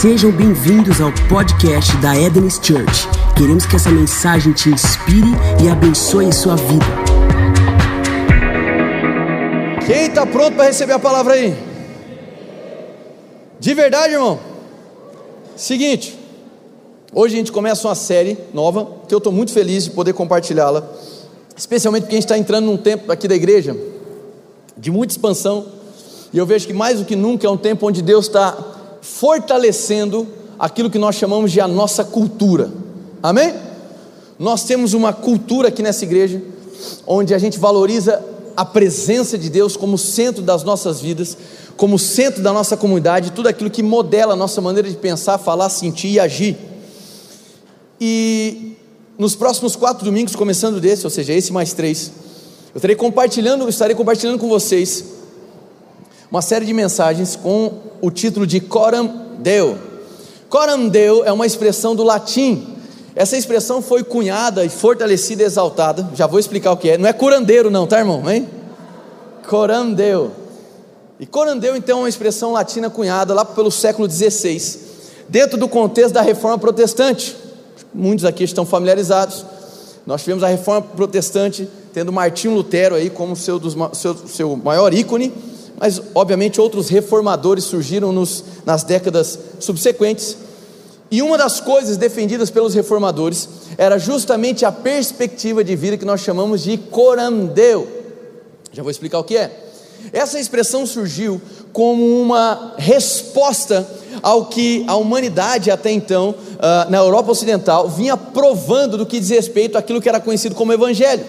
Sejam bem-vindos ao podcast da Eden's Church. Queremos que essa mensagem te inspire e abençoe sua vida. Quem está pronto para receber a palavra aí? De verdade, irmão? Seguinte, hoje a gente começa uma série nova que eu estou muito feliz de poder compartilhá-la, especialmente porque a gente está entrando num tempo aqui da igreja de muita expansão e eu vejo que mais do que nunca é um tempo onde Deus está fortalecendo aquilo que nós chamamos de a nossa cultura. Amém? Nós temos uma cultura aqui nessa igreja onde a gente valoriza a presença de Deus como centro das nossas vidas, como centro da nossa comunidade, tudo aquilo que modela a nossa maneira de pensar, falar, sentir e agir. E nos próximos quatro domingos, começando desse, ou seja, esse mais três, eu estarei compartilhando, estarei compartilhando com vocês uma série de mensagens com o título de Coram Deo. Coram Deo é uma expressão do latim. Essa expressão foi cunhada e fortalecida e exaltada. Já vou explicar o que é. Não é curandeiro, não, tá, irmão? Hein? Coram Deo. E corandeu, então, é uma expressão latina cunhada lá pelo século XVI, dentro do contexto da reforma protestante. Muitos aqui estão familiarizados. Nós tivemos a reforma protestante, tendo Martinho Lutero aí como seu, dos, seu, seu maior ícone mas obviamente outros reformadores surgiram nos, nas décadas subsequentes. E uma das coisas defendidas pelos reformadores era justamente a perspectiva de vida que nós chamamos de corandeu. Já vou explicar o que é. Essa expressão surgiu como uma resposta ao que a humanidade até então, uh, na Europa Ocidental, vinha provando do que diz respeito àquilo que era conhecido como Evangelho.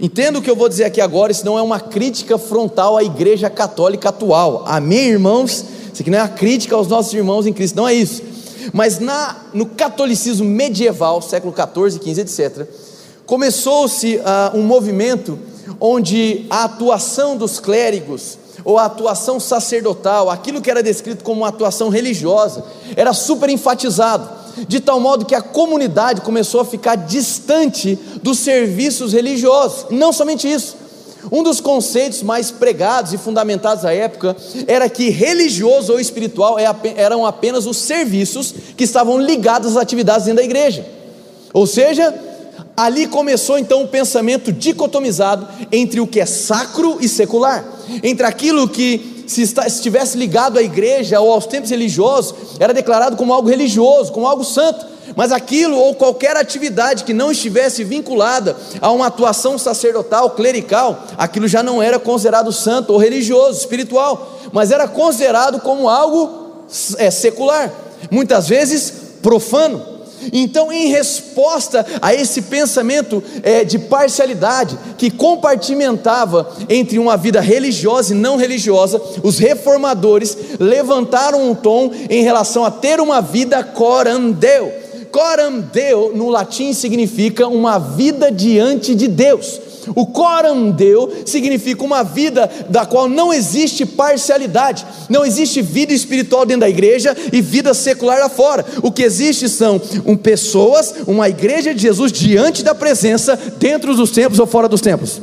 Entenda o que eu vou dizer aqui agora, isso não é uma crítica frontal à igreja católica atual. Amém, irmãos? Isso aqui não é uma crítica aos nossos irmãos em Cristo, não é isso. Mas na, no catolicismo medieval, século 14, 15, etc., começou-se uh, um movimento onde a atuação dos clérigos, ou a atuação sacerdotal, aquilo que era descrito como uma atuação religiosa, era super enfatizado de tal modo que a comunidade começou a ficar distante dos serviços religiosos. Não somente isso. Um dos conceitos mais pregados e fundamentados à época era que religioso ou espiritual é eram apenas os serviços que estavam ligados às atividades dentro da igreja. Ou seja, ali começou então o pensamento dicotomizado entre o que é sacro e secular, entre aquilo que se estivesse ligado à igreja ou aos tempos religiosos, era declarado como algo religioso, como algo santo. Mas aquilo ou qualquer atividade que não estivesse vinculada a uma atuação sacerdotal, clerical, aquilo já não era considerado santo ou religioso, espiritual, mas era considerado como algo é, secular, muitas vezes profano. Então, em resposta a esse pensamento é, de parcialidade que compartimentava entre uma vida religiosa e não religiosa, os reformadores levantaram um tom em relação a ter uma vida corandeu. Corandeu no latim significa uma vida diante de Deus. O corandeu significa uma vida da qual não existe parcialidade, não existe vida espiritual dentro da igreja e vida secular lá fora. O que existe são um, pessoas, uma igreja de Jesus diante da presença, dentro dos templos ou fora dos templos.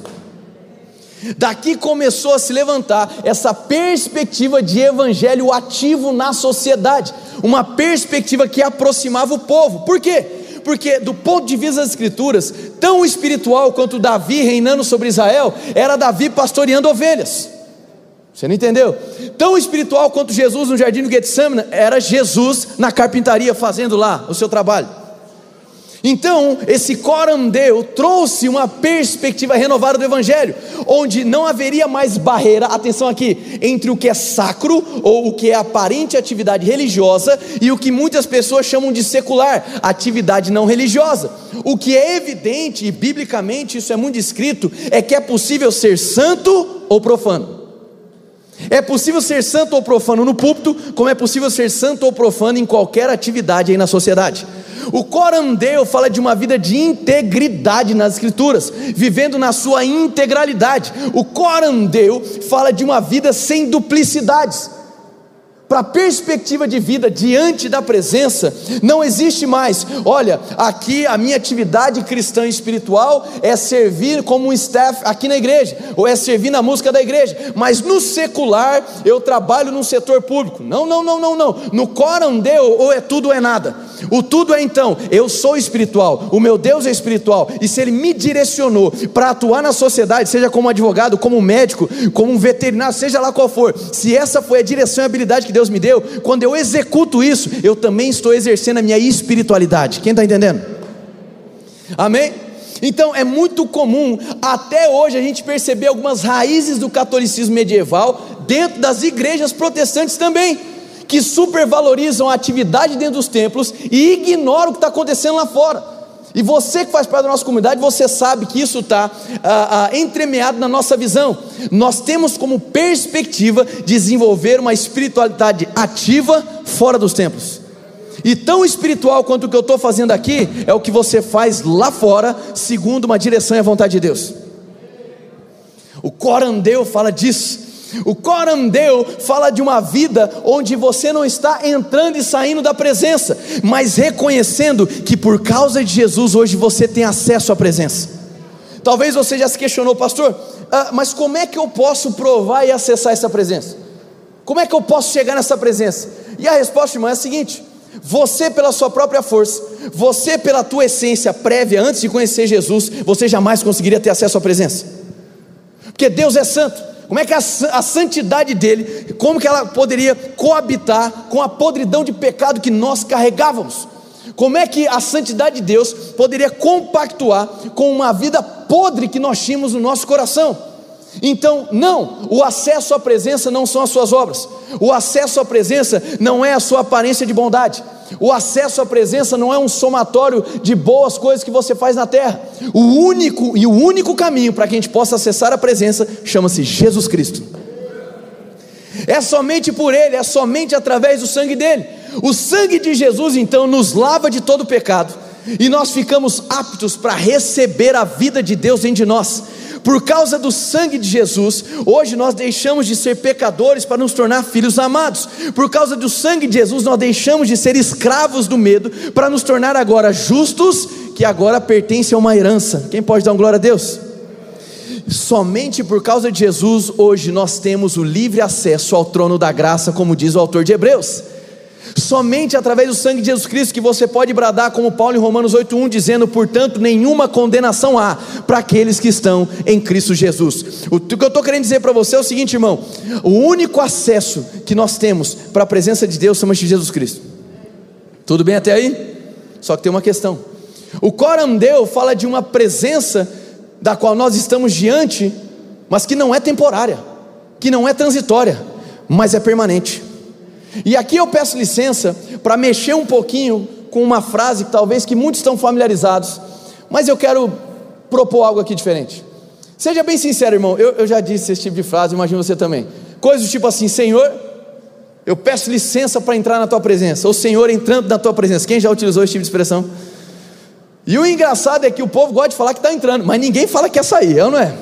Daqui começou a se levantar essa perspectiva de evangelho ativo na sociedade, uma perspectiva que aproximava o povo. Por quê? Porque do ponto de vista das Escrituras, tão espiritual quanto Davi reinando sobre Israel, era Davi pastoreando ovelhas. Você não entendeu? Tão espiritual quanto Jesus no jardim do Getsemane, era Jesus na carpintaria fazendo lá o seu trabalho. Então, esse corandeu trouxe uma perspectiva renovada do Evangelho, onde não haveria mais barreira, atenção aqui, entre o que é sacro, ou o que é aparente atividade religiosa, e o que muitas pessoas chamam de secular, atividade não religiosa. O que é evidente, e biblicamente isso é muito descrito, é que é possível ser santo ou profano. É possível ser santo ou profano no púlpito, como é possível ser santo ou profano em qualquer atividade aí na sociedade. O corandeu fala de uma vida de integridade nas Escrituras, vivendo na sua integralidade. O corandeu fala de uma vida sem duplicidades. Para a perspectiva de vida diante da presença, não existe mais. Olha, aqui a minha atividade cristã e espiritual é servir como um staff aqui na igreja, ou é servir na música da igreja, mas no secular eu trabalho no setor público. Não, não, não, não, não. No coram deu, ou é tudo ou é nada. O tudo é então, eu sou espiritual, o meu Deus é espiritual, e se Ele me direcionou para atuar na sociedade, seja como advogado, como médico, como veterinário, seja lá qual for, se essa foi a direção e habilidade que Deus me deu, quando eu executo isso, eu também estou exercendo a minha espiritualidade. Quem está entendendo? Amém? Então é muito comum até hoje a gente perceber algumas raízes do catolicismo medieval dentro das igrejas protestantes também que supervalorizam a atividade dentro dos templos e ignoram o que está acontecendo lá fora. E você que faz parte da nossa comunidade, você sabe que isso está ah, ah, entremeado na nossa visão. Nós temos como perspectiva desenvolver uma espiritualidade ativa fora dos templos. E tão espiritual quanto o que eu estou fazendo aqui é o que você faz lá fora, segundo uma direção e a vontade de Deus. O Corandeu fala disso. O Corandeu fala de uma vida onde você não está entrando e saindo da presença, mas reconhecendo que por causa de Jesus hoje você tem acesso à presença. Talvez você já se questionou, pastor, ah, mas como é que eu posso provar e acessar essa presença? Como é que eu posso chegar nessa presença? E a resposta, irmão, é a seguinte: você pela sua própria força, você pela tua essência prévia, antes de conhecer Jesus, você jamais conseguiria ter acesso à presença, porque Deus é santo. Como é que a, a, santidade dele, como que ela poderia coabitar com a podridão de pecado que nós carregávamos? Como é que a santidade de Deus poderia compactuar com uma vida podre que nós tínhamos no nosso coração? Então, não, o acesso à presença não são as suas obras, o acesso à presença não é a sua aparência de bondade, o acesso à presença não é um somatório de boas coisas que você faz na terra. O único e o único caminho para que a gente possa acessar a presença chama-se Jesus Cristo. É somente por Ele, é somente através do sangue dele. O sangue de Jesus então nos lava de todo pecado e nós ficamos aptos para receber a vida de Deus dentro de nós. Por causa do sangue de Jesus, hoje nós deixamos de ser pecadores para nos tornar filhos amados. Por causa do sangue de Jesus, nós deixamos de ser escravos do medo para nos tornar agora justos, que agora pertencem a uma herança. Quem pode dar um glória a Deus? Somente por causa de Jesus, hoje nós temos o livre acesso ao trono da graça, como diz o autor de Hebreus. Somente através do sangue de Jesus Cristo que você pode bradar, como Paulo em Romanos 8,1, dizendo: portanto, nenhuma condenação há para aqueles que estão em Cristo Jesus. O que eu estou querendo dizer para você é o seguinte, irmão: o único acesso que nós temos para a presença de Deus chama-se Jesus Cristo. Tudo bem até aí? Só que tem uma questão. O Corandeu fala de uma presença da qual nós estamos diante, mas que não é temporária, que não é transitória, mas é permanente. E aqui eu peço licença para mexer um pouquinho com uma frase que talvez que muitos estão familiarizados, mas eu quero propor algo aqui diferente. Seja bem sincero, irmão, eu, eu já disse esse tipo de frase, imagino você também. Coisas do tipo assim, Senhor, eu peço licença para entrar na tua presença, ou Senhor entrando na tua presença. Quem já utilizou esse tipo de expressão? E o engraçado é que o povo gosta de falar que está entrando, mas ninguém fala que quer sair, é ou não é?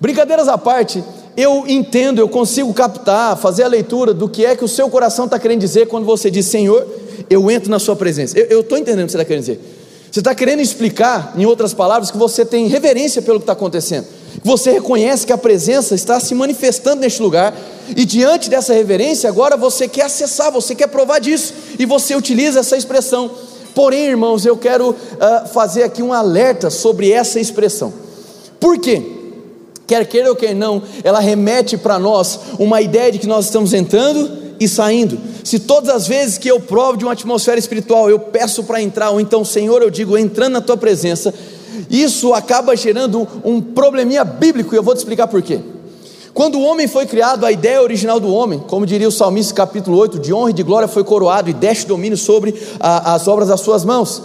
Brincadeiras à parte, eu entendo, eu consigo captar, fazer a leitura do que é que o seu coração está querendo dizer quando você diz, Senhor, eu entro na sua presença. Eu estou entendendo o que você está querendo dizer. Você está querendo explicar, em outras palavras, que você tem reverência pelo que está acontecendo, que você reconhece que a presença está se manifestando neste lugar, e diante dessa reverência, agora você quer acessar, você quer provar disso, e você utiliza essa expressão. Porém, irmãos, eu quero uh, fazer aqui um alerta sobre essa expressão. Por quê? Quer queira ou quer não, ela remete para nós uma ideia de que nós estamos entrando e saindo. Se todas as vezes que eu provo de uma atmosfera espiritual, eu peço para entrar, ou então, Senhor, eu digo, entrando na tua presença, isso acaba gerando um probleminha bíblico, e eu vou te explicar por quê. Quando o homem foi criado, a ideia original do homem, como diria o salmista capítulo 8, de honra e de glória foi coroado e deste domínio sobre a, as obras das suas mãos.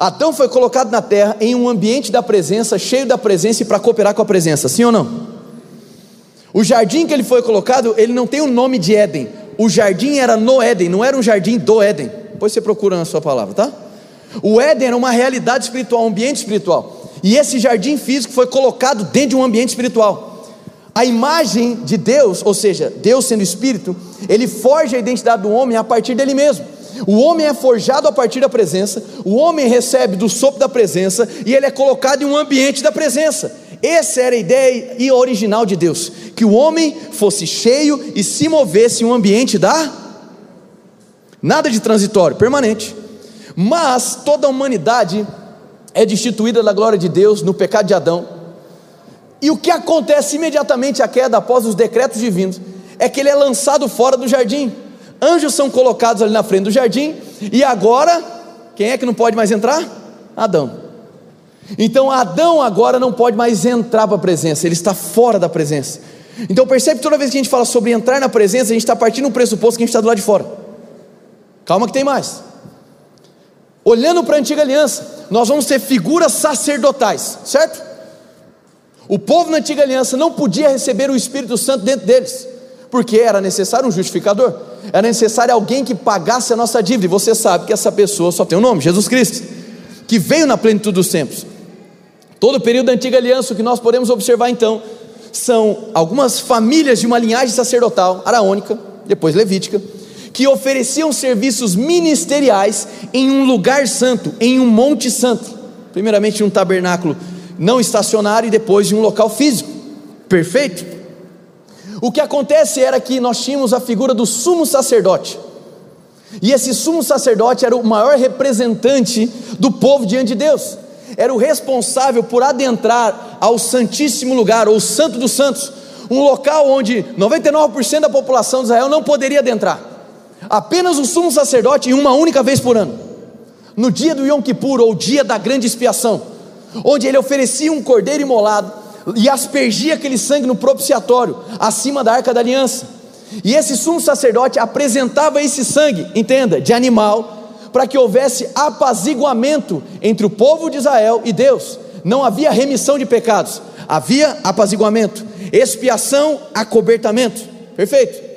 Adão foi colocado na terra em um ambiente da presença, cheio da presença e para cooperar com a presença, sim ou não? O jardim que ele foi colocado, ele não tem o nome de Éden. O jardim era no Éden, não era um jardim do Éden. Depois você procura na sua palavra, tá? O Éden era uma realidade espiritual, um ambiente espiritual. E esse jardim físico foi colocado dentro de um ambiente espiritual. A imagem de Deus, ou seja, Deus sendo espírito, ele forja a identidade do homem a partir dele mesmo. O homem é forjado a partir da presença, o homem recebe do sopro da presença e ele é colocado em um ambiente da presença. Essa era a ideia original de Deus, que o homem fosse cheio e se movesse em um ambiente da nada de transitório, permanente. Mas toda a humanidade é destituída da glória de Deus no pecado de Adão. E o que acontece imediatamente à queda após os decretos divinos é que ele é lançado fora do jardim. Anjos são colocados ali na frente do jardim e agora quem é que não pode mais entrar? Adão. Então Adão agora não pode mais entrar para a presença, ele está fora da presença. Então percebe que toda vez que a gente fala sobre entrar na presença, a gente está partindo do pressuposto que a gente está do lado de fora. Calma que tem mais. Olhando para a antiga aliança, nós vamos ter figuras sacerdotais, certo? O povo na antiga aliança não podia receber o Espírito Santo dentro deles, porque era necessário um justificador, era necessário alguém que pagasse a nossa dívida, e você sabe que essa pessoa só tem um nome: Jesus Cristo, que veio na plenitude dos tempos. Todo o período da antiga aliança, o que nós podemos observar então, são algumas famílias de uma linhagem sacerdotal, araônica, depois levítica, que ofereciam serviços ministeriais em um lugar santo, em um monte santo. Primeiramente, um tabernáculo não estacionário e depois em um local físico. Perfeito? O que acontece era que nós tínhamos a figura do sumo sacerdote. E esse sumo sacerdote era o maior representante do povo diante de Deus era o responsável por adentrar ao Santíssimo Lugar, ou Santo dos Santos, um local onde 99% da população de Israel não poderia adentrar. Apenas o sumo sacerdote, em uma única vez por ano, no dia do Yom Kippur, ou dia da grande expiação, onde ele oferecia um cordeiro imolado e aspergia aquele sangue no propiciatório, acima da arca da aliança. E esse sumo sacerdote apresentava esse sangue, entenda, de animal, para que houvesse apaziguamento entre o povo de Israel e Deus. Não havia remissão de pecados, havia apaziguamento, expiação, acobertamento. Perfeito?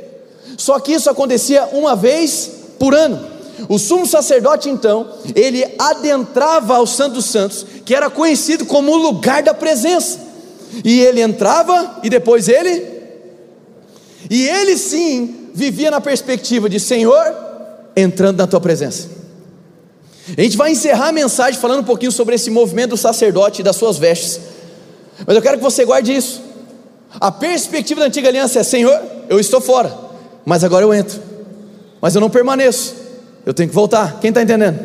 Só que isso acontecia uma vez por ano. O sumo sacerdote, então, ele adentrava ao Santo dos Santos, que era conhecido como o lugar da presença. E ele entrava e depois ele. E ele sim vivia na perspectiva de Senhor, entrando na tua presença. A gente vai encerrar a mensagem falando um pouquinho sobre esse movimento do sacerdote e das suas vestes. Mas eu quero que você guarde isso. A perspectiva da antiga aliança é: Senhor, eu estou fora, mas agora eu entro. Mas eu não permaneço. Eu tenho que voltar. Quem está entendendo?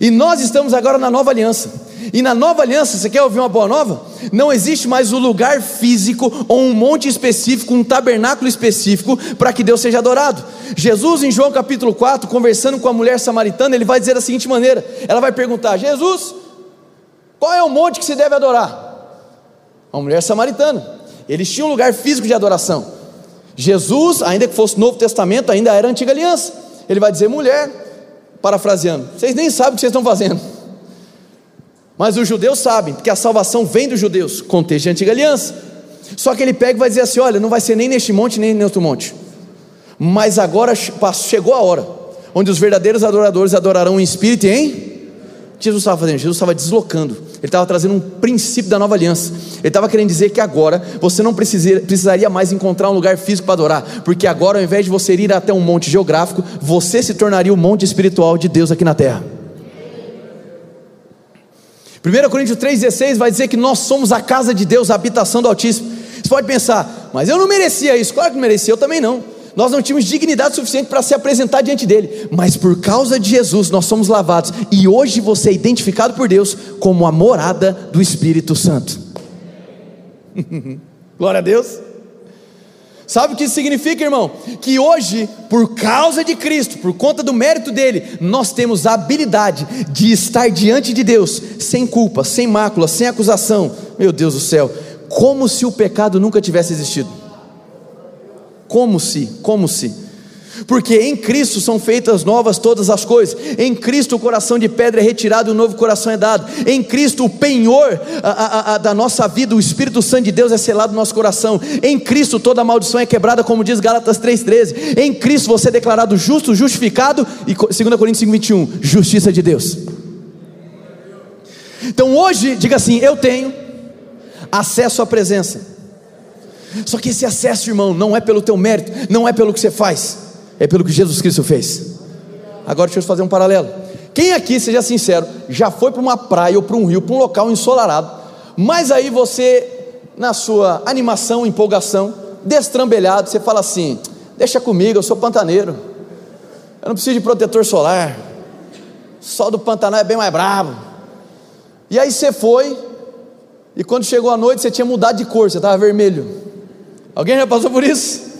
E nós estamos agora na nova aliança. E na nova aliança, você quer ouvir uma boa nova? Não existe mais o um lugar físico ou um monte específico, um tabernáculo específico para que Deus seja adorado. Jesus, em João capítulo 4, conversando com a mulher samaritana, ele vai dizer da seguinte maneira: ela vai perguntar, Jesus, qual é o monte que se deve adorar? A mulher samaritana. Eles tinham um lugar físico de adoração. Jesus, ainda que fosse Novo Testamento, ainda era antiga aliança. Ele vai dizer, mulher, parafraseando, vocês nem sabem o que vocês estão fazendo. Mas os judeus sabem, porque a salvação vem dos judeus, contexto de antiga aliança. Só que ele pega e vai dizer assim: olha, não vai ser nem neste monte, nem em outro monte. Mas agora chegou a hora, onde os verdadeiros adoradores adorarão em espírito em. Jesus estava fazendo? Jesus estava deslocando, ele estava trazendo um princípio da nova aliança. Ele estava querendo dizer que agora você não precisaria mais encontrar um lugar físico para adorar, porque agora, ao invés de você ir até um monte geográfico, você se tornaria o monte espiritual de Deus aqui na terra. 1 Coríntios 3,16 vai dizer que nós somos a casa de Deus, a habitação do Altíssimo. Você pode pensar, mas eu não merecia isso. Claro que não merecia, eu também não. Nós não tínhamos dignidade suficiente para se apresentar diante dele, mas por causa de Jesus nós somos lavados e hoje você é identificado por Deus como a morada do Espírito Santo. Glória a Deus. Sabe o que isso significa, irmão? Que hoje, por causa de Cristo, por conta do mérito dele, nós temos a habilidade de estar diante de Deus sem culpa, sem mácula, sem acusação. Meu Deus do céu, como se o pecado nunca tivesse existido. Como se, como se porque em Cristo são feitas novas todas as coisas, em Cristo o coração de pedra é retirado e o novo coração é dado, em Cristo o penhor a, a, a, da nossa vida, o Espírito Santo de Deus é selado no nosso coração, em Cristo toda maldição é quebrada, como diz Gálatas 3,13, em Cristo você é declarado justo, justificado, e 2 Coríntios 5, 21, justiça de Deus. Então hoje, diga assim: eu tenho acesso à presença. Só que esse acesso, irmão, não é pelo teu mérito, não é pelo que você faz, é pelo que Jesus Cristo fez. Agora deixa eu fazer um paralelo. Quem aqui, seja sincero, já foi para uma praia ou para um rio, para um local ensolarado, mas aí você, na sua animação, empolgação, destrambelhado, você fala assim: deixa comigo, eu sou pantaneiro, eu não preciso de protetor solar, sol do Pantanal é bem mais bravo. E aí você foi, e quando chegou a noite você tinha mudado de cor, você estava vermelho. Alguém já passou por isso?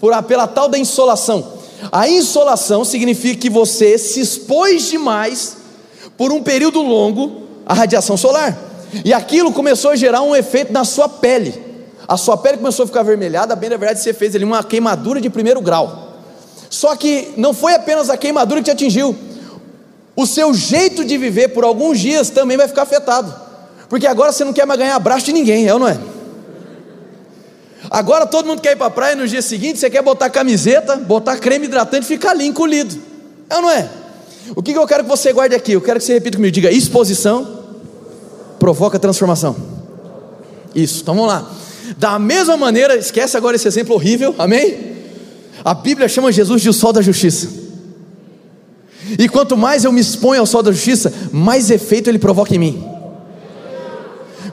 Por, pela tal da insolação. A insolação significa que você se expôs demais por um período longo à radiação solar. E aquilo começou a gerar um efeito na sua pele. A sua pele começou a ficar avermelhada, bem na verdade você fez ali uma queimadura de primeiro grau. Só que não foi apenas a queimadura que te atingiu. O seu jeito de viver por alguns dias também vai ficar afetado. Porque agora você não quer mais ganhar abraço de ninguém, é ou não é? Agora todo mundo quer ir para a praia no dia seguinte, você quer botar camiseta, botar creme hidratante e ficar ali encolhido. É ou não é? O que eu quero que você guarde aqui? Eu quero que você repita comigo, diga exposição provoca transformação. Isso, então vamos lá. Da mesma maneira, esquece agora esse exemplo horrível, amém? A Bíblia chama Jesus de o sol da justiça. E quanto mais eu me exponho ao sol da justiça, mais efeito ele provoca em mim.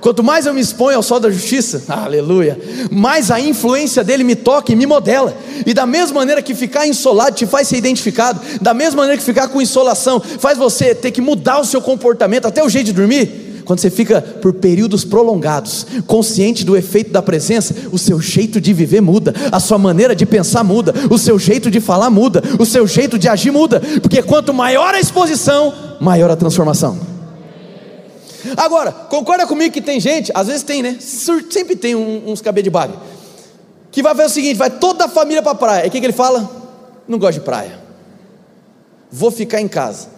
Quanto mais eu me exponho ao sol da justiça, aleluia, mais a influência dele me toca e me modela. E da mesma maneira que ficar insolado te faz ser identificado, da mesma maneira que ficar com insolação faz você ter que mudar o seu comportamento, até o jeito de dormir. Quando você fica por períodos prolongados, consciente do efeito da presença, o seu jeito de viver muda, a sua maneira de pensar muda, o seu jeito de falar muda, o seu jeito de agir muda, porque quanto maior a exposição, maior a transformação. Agora, concorda comigo que tem gente, às vezes tem, né? Sempre tem uns cabelos de baga, que vai fazer o seguinte: vai toda a família para a praia. E o que, que ele fala? Não gosto de praia, vou ficar em casa.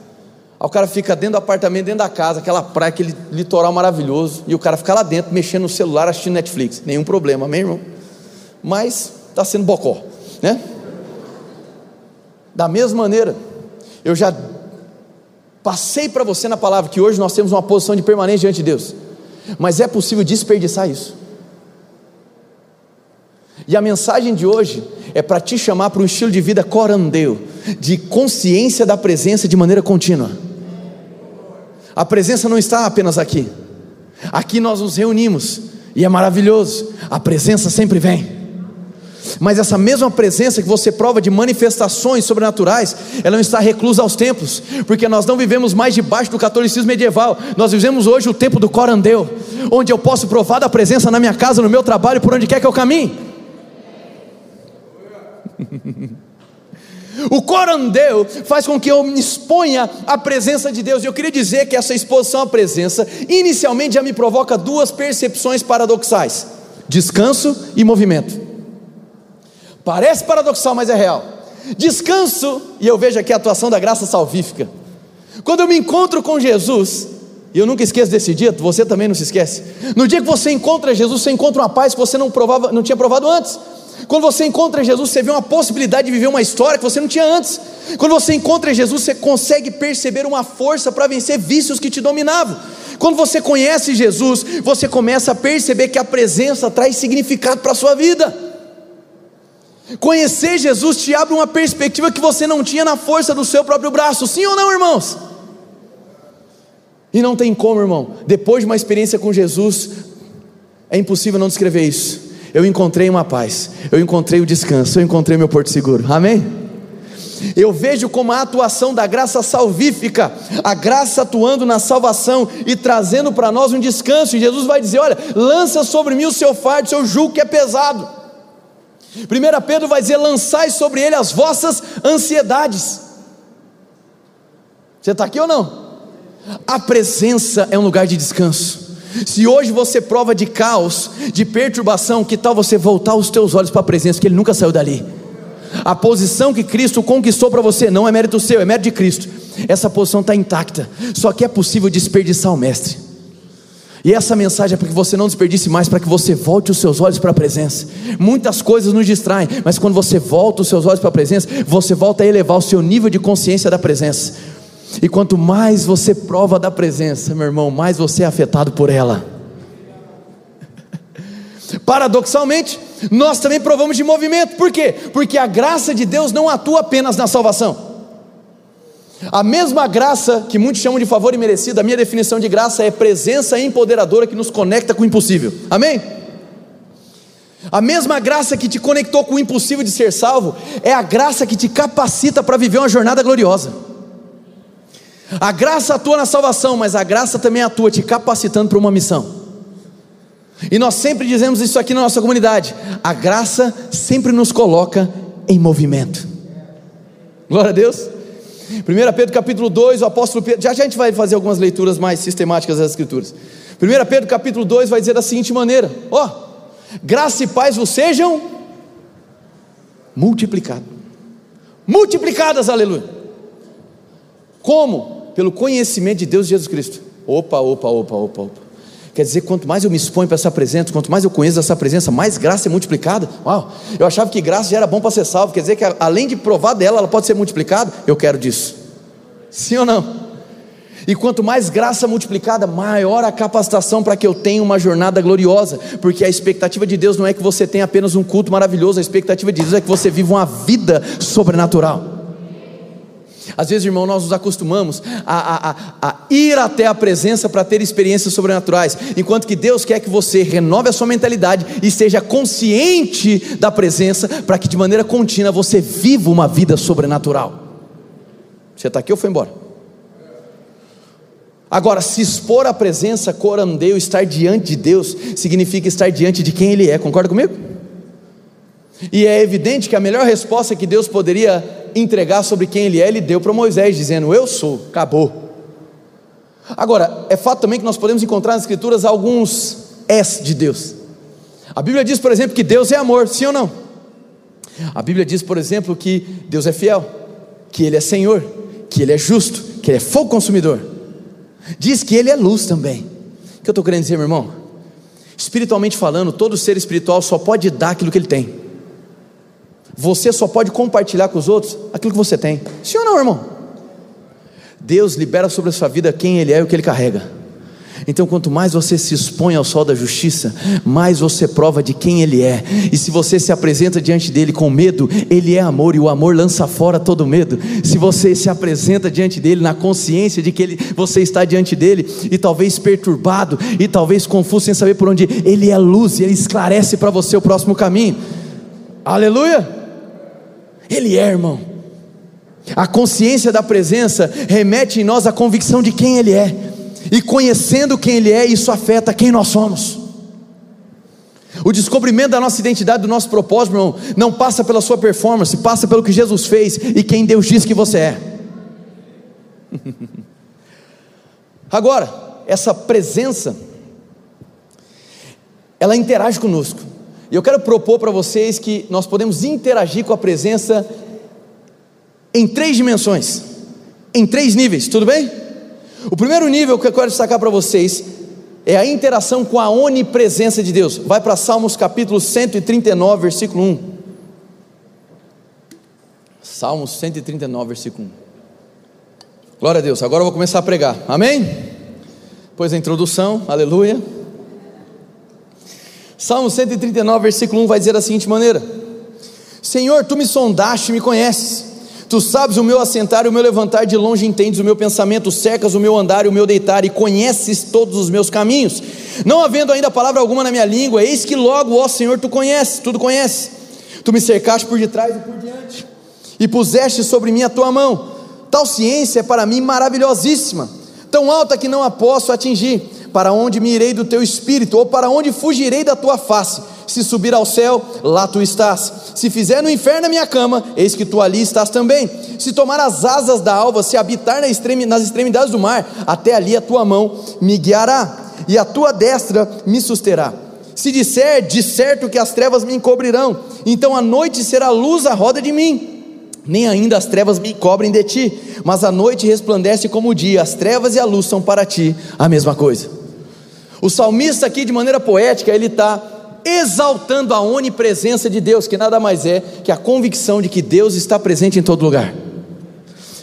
Aí o cara fica dentro do apartamento, dentro da casa, aquela praia, aquele litoral maravilhoso, e o cara fica lá dentro mexendo no celular, assistindo Netflix. Nenhum problema, amém, irmão? Mas está sendo bocó, né? Da mesma maneira, eu já Passei para você na palavra que hoje nós temos uma posição de permanência diante de Deus, mas é possível desperdiçar isso. E a mensagem de hoje é para te chamar para um estilo de vida corandeu, de consciência da presença de maneira contínua. A presença não está apenas aqui. Aqui nós nos reunimos e é maravilhoso. A presença sempre vem. Mas essa mesma presença que você prova de manifestações sobrenaturais, ela não está reclusa aos templos, porque nós não vivemos mais debaixo do catolicismo medieval, nós vivemos hoje o tempo do corandeu, onde eu posso provar da presença na minha casa, no meu trabalho, por onde quer que eu caminhe. O corandeu faz com que eu me exponha à presença de Deus. E eu queria dizer que essa exposição à presença, inicialmente já me provoca duas percepções paradoxais: descanso e movimento. Parece paradoxal, mas é real. Descanso, e eu vejo aqui a atuação da graça salvífica. Quando eu me encontro com Jesus, e eu nunca esqueço desse dia, você também não se esquece. No dia que você encontra Jesus, você encontra uma paz que você não, provava, não tinha provado antes. Quando você encontra Jesus, você vê uma possibilidade de viver uma história que você não tinha antes. Quando você encontra Jesus, você consegue perceber uma força para vencer vícios que te dominavam. Quando você conhece Jesus, você começa a perceber que a presença traz significado para a sua vida. Conhecer Jesus te abre uma perspectiva que você não tinha na força do seu próprio braço, sim ou não, irmãos? E não tem como, irmão, depois de uma experiência com Jesus, é impossível não descrever isso. Eu encontrei uma paz, eu encontrei o descanso, eu encontrei meu porto seguro, amém? Eu vejo como a atuação da graça salvífica, a graça atuando na salvação e trazendo para nós um descanso, e Jesus vai dizer: Olha, lança sobre mim o seu fardo, o seu jugo que é pesado. 1 Pedro vai dizer: lançai sobre ele as vossas ansiedades. Você está aqui ou não? A presença é um lugar de descanso. Se hoje você prova de caos, de perturbação, que tal você voltar os teus olhos para a presença, que ele nunca saiu dali? A posição que Cristo conquistou para você não é mérito seu, é mérito de Cristo. Essa posição está intacta, só que é possível desperdiçar o Mestre. E essa mensagem é para que você não desperdice mais, para que você volte os seus olhos para a presença. Muitas coisas nos distraem, mas quando você volta os seus olhos para a presença, você volta a elevar o seu nível de consciência da presença. E quanto mais você prova da presença, meu irmão, mais você é afetado por ela. Paradoxalmente, nós também provamos de movimento, por quê? Porque a graça de Deus não atua apenas na salvação. A mesma graça que muitos chamam de favor imerecido, a minha definição de graça é presença empoderadora que nos conecta com o impossível. Amém? A mesma graça que te conectou com o impossível de ser salvo é a graça que te capacita para viver uma jornada gloriosa. A graça atua na salvação, mas a graça também atua te capacitando para uma missão. E nós sempre dizemos isso aqui na nossa comunidade: a graça sempre nos coloca em movimento. Glória a Deus. 1 Pedro capítulo 2, o apóstolo Pedro, já, já a gente vai fazer algumas leituras mais sistemáticas das escrituras. 1 Pedro capítulo 2 vai dizer da seguinte maneira: ó, oh, graça e paz vos sejam multiplicadas. Multiplicadas, aleluia. Como? Pelo conhecimento de Deus Jesus Cristo. Opa, opa, opa, opa, opa. Quer dizer, quanto mais eu me exponho para essa presença, quanto mais eu conheço essa presença, mais graça é multiplicada. Uau! Eu achava que graça já era bom para ser salvo. Quer dizer que além de provar dela, ela pode ser multiplicada. Eu quero disso. Sim ou não? E quanto mais graça multiplicada, maior a capacitação para que eu tenha uma jornada gloriosa, porque a expectativa de Deus não é que você tenha apenas um culto maravilhoso, a expectativa de Deus é que você viva uma vida sobrenatural. Às vezes, irmão, nós nos acostumamos a, a, a, a ir até a presença para ter experiências sobrenaturais, enquanto que Deus quer que você renove a sua mentalidade e esteja consciente da presença, para que de maneira contínua você viva uma vida sobrenatural. Você está aqui ou foi embora? Agora, se expor à presença, corandeu, estar diante de Deus, significa estar diante de quem Ele é, concorda comigo? E é evidente que a melhor resposta que Deus poderia entregar sobre quem Ele é, Ele deu para Moisés, dizendo: Eu sou, acabou. Agora, é fato também que nós podemos encontrar nas Escrituras alguns S de Deus. A Bíblia diz, por exemplo, que Deus é amor, sim ou não? A Bíblia diz, por exemplo, que Deus é fiel, que Ele é Senhor, que Ele é justo, que Ele é fogo consumidor. Diz que Ele é luz também. O que eu estou querendo dizer, meu irmão? Espiritualmente falando, todo ser espiritual só pode dar aquilo que ele tem. Você só pode compartilhar com os outros aquilo que você tem. Sim ou não, irmão? Deus libera sobre a sua vida quem Ele é e o que Ele carrega. Então, quanto mais você se expõe ao sol da justiça, mais você prova de quem Ele é. E se você se apresenta diante dele com medo, Ele é amor e o amor lança fora todo medo. Se você se apresenta diante dele na consciência de que ele, você está diante dele e talvez perturbado e talvez confuso sem saber por onde, Ele é luz e Ele esclarece para você o próximo caminho. Aleluia! Ele é, irmão. A consciência da presença remete em nós a convicção de quem Ele é. E conhecendo quem Ele é, isso afeta quem nós somos. O descobrimento da nossa identidade, do nosso propósito, irmão, não passa pela sua performance, passa pelo que Jesus fez e quem Deus diz que você é. Agora, essa presença, ela interage conosco. E eu quero propor para vocês que nós podemos interagir com a presença em três dimensões, em três níveis, tudo bem? O primeiro nível que eu quero destacar para vocês é a interação com a onipresença de Deus. Vai para Salmos capítulo 139, versículo 1. Salmos 139, versículo 1. Glória a Deus. Agora eu vou começar a pregar. Amém? Pois a introdução, aleluia. Salmo 139, versículo 1 vai dizer da seguinte maneira: Senhor, tu me sondaste e me conheces. Tu sabes o meu assentar e o meu levantar, de longe entendes o meu pensamento, cercas o meu andar e o meu deitar, e conheces todos os meus caminhos. Não havendo ainda palavra alguma na minha língua, eis que logo, ó Senhor, tu conheces, tudo conheces. Tu me cercaste por detrás e por diante, e puseste sobre mim a tua mão. Tal ciência é para mim maravilhosíssima, tão alta que não a posso atingir. Para onde me irei do teu espírito, ou para onde fugirei da tua face? Se subir ao céu, lá tu estás. Se fizer no inferno a minha cama, eis que tu ali estás também. Se tomar as asas da alva, se habitar nas extremidades do mar, até ali a tua mão me guiará, e a tua destra me susterá. Se disser, de certo que as trevas me encobrirão, então a noite será luz à roda de mim nem ainda as trevas me cobrem de ti, mas a noite resplandece como o dia, as trevas e a luz são para ti a mesma coisa. O salmista aqui, de maneira poética, ele está exaltando a onipresença de Deus, que nada mais é que a convicção de que Deus está presente em todo lugar.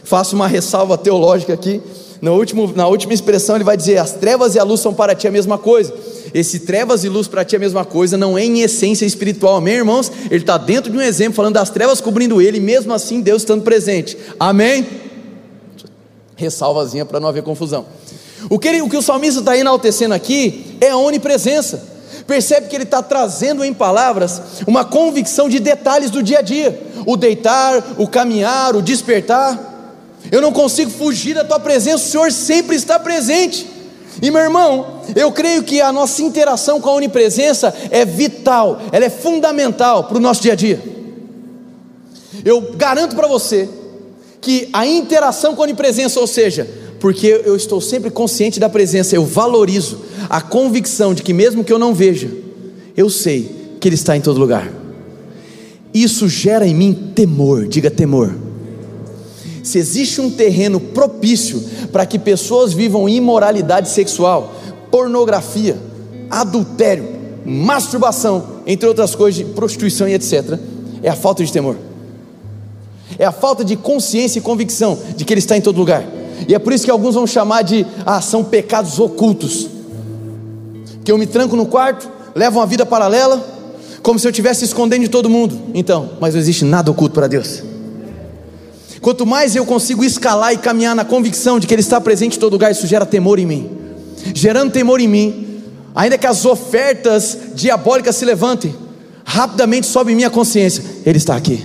Faço uma ressalva teológica aqui. No último, na última expressão, ele vai dizer: As trevas e a luz são para ti a mesma coisa. Esse trevas e luz para ti a mesma coisa, não é em essência espiritual. Amém, irmãos? Ele está dentro de um exemplo, falando das trevas cobrindo ele, mesmo assim Deus estando presente. Amém? Ressalvazinha para não haver confusão. O que, ele, o que o salmista está enaltecendo aqui é a onipresença. Percebe que ele está trazendo em palavras uma convicção de detalhes do dia a dia: o deitar, o caminhar, o despertar. Eu não consigo fugir da tua presença, o Senhor sempre está presente. E meu irmão, eu creio que a nossa interação com a onipresença é vital, ela é fundamental para o nosso dia a dia. Eu garanto para você que a interação com a onipresença, ou seja, porque eu estou sempre consciente da presença, eu valorizo a convicção de que mesmo que eu não veja, eu sei que Ele está em todo lugar. Isso gera em mim temor, diga temor. Se existe um terreno propício para que pessoas vivam imoralidade sexual, pornografia, adultério, masturbação, entre outras coisas, prostituição e etc., é a falta de temor, é a falta de consciência e convicção de que Ele está em todo lugar. E é por isso que alguns vão chamar de ah, são pecados ocultos. Que eu me tranco no quarto, levo uma vida paralela, como se eu estivesse escondendo de todo mundo. Então, mas não existe nada oculto para Deus. Quanto mais eu consigo escalar e caminhar na convicção de que Ele está presente em todo lugar, isso gera temor em mim. Gerando temor em mim, ainda que as ofertas diabólicas se levantem, rapidamente sobe minha consciência: Ele está aqui,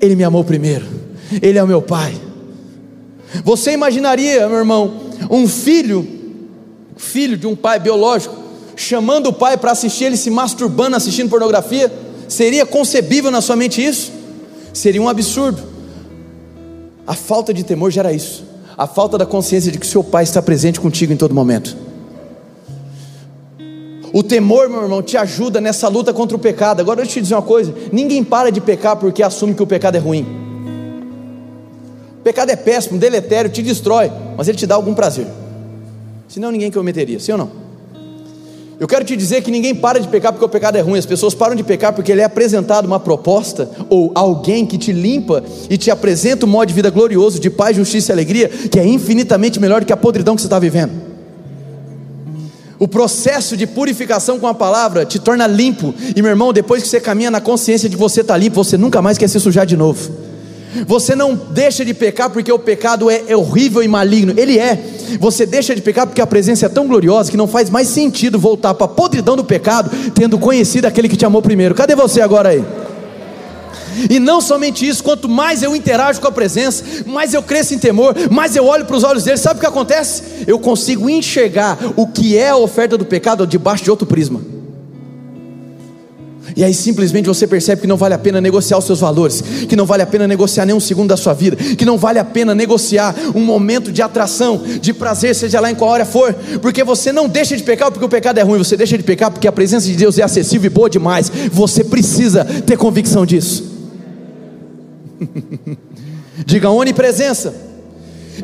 Ele me amou primeiro, Ele é o meu Pai. Você imaginaria, meu irmão, um filho, filho de um pai biológico, chamando o pai para assistir ele se masturbando, assistindo pornografia? Seria concebível na sua mente isso? Seria um absurdo. A falta de temor gera isso. A falta da consciência de que seu pai está presente contigo em todo momento. O temor, meu irmão, te ajuda nessa luta contra o pecado. Agora eu te dizer uma coisa: ninguém para de pecar porque assume que o pecado é ruim. Pecado é péssimo, deletério, te destrói, mas ele te dá algum prazer. Senão ninguém cometeria, sim ou não? Eu quero te dizer que ninguém para de pecar porque o pecado é ruim, as pessoas param de pecar porque ele é apresentado uma proposta ou alguém que te limpa e te apresenta um modo de vida glorioso, de paz, justiça e alegria, que é infinitamente melhor do que a podridão que você está vivendo. O processo de purificação com a palavra te torna limpo, e meu irmão, depois que você caminha na consciência de que você está limpo, você nunca mais quer se sujar de novo. Você não deixa de pecar porque o pecado é, é, horrível e maligno, ele é. Você deixa de pecar porque a presença é tão gloriosa que não faz mais sentido voltar para a podridão do pecado, tendo conhecido aquele que te amou primeiro. Cadê você agora aí? E não somente isso, quanto mais eu interajo com a presença, mais eu cresço em temor, mais eu olho para os olhos dele, sabe o que acontece? Eu consigo enxergar o que é a oferta do pecado debaixo de outro prisma. E aí simplesmente você percebe que não vale a pena negociar os seus valores, que não vale a pena negociar nem um segundo da sua vida, que não vale a pena negociar um momento de atração, de prazer, seja lá em qual hora for, porque você não deixa de pecar porque o pecado é ruim, você deixa de pecar porque a presença de Deus é acessível e boa demais. Você precisa ter convicção disso. Diga onipresença.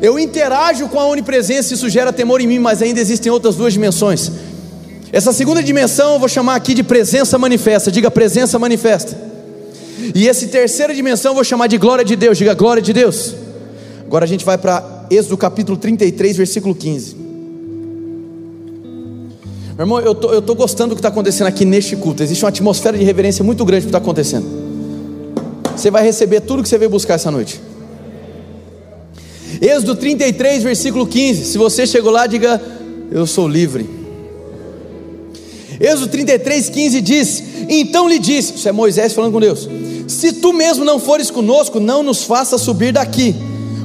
Eu interajo com a onipresença, isso gera temor em mim, mas ainda existem outras duas dimensões essa segunda dimensão eu vou chamar aqui de presença manifesta. Diga presença manifesta. E essa terceira dimensão eu vou chamar de glória de Deus. Diga glória de Deus. Agora a gente vai para Êxodo capítulo 33, versículo 15. Meu irmão, eu tô, estou tô gostando do que está acontecendo aqui neste culto. Existe uma atmosfera de reverência muito grande que está acontecendo. Você vai receber tudo que você veio buscar essa noite. Êxodo 33, versículo 15. Se você chegou lá, diga: Eu sou livre. Êxodo 33, 15 diz: Então lhe disse, isso é Moisés falando com Deus: Se tu mesmo não fores conosco, não nos faça subir daqui.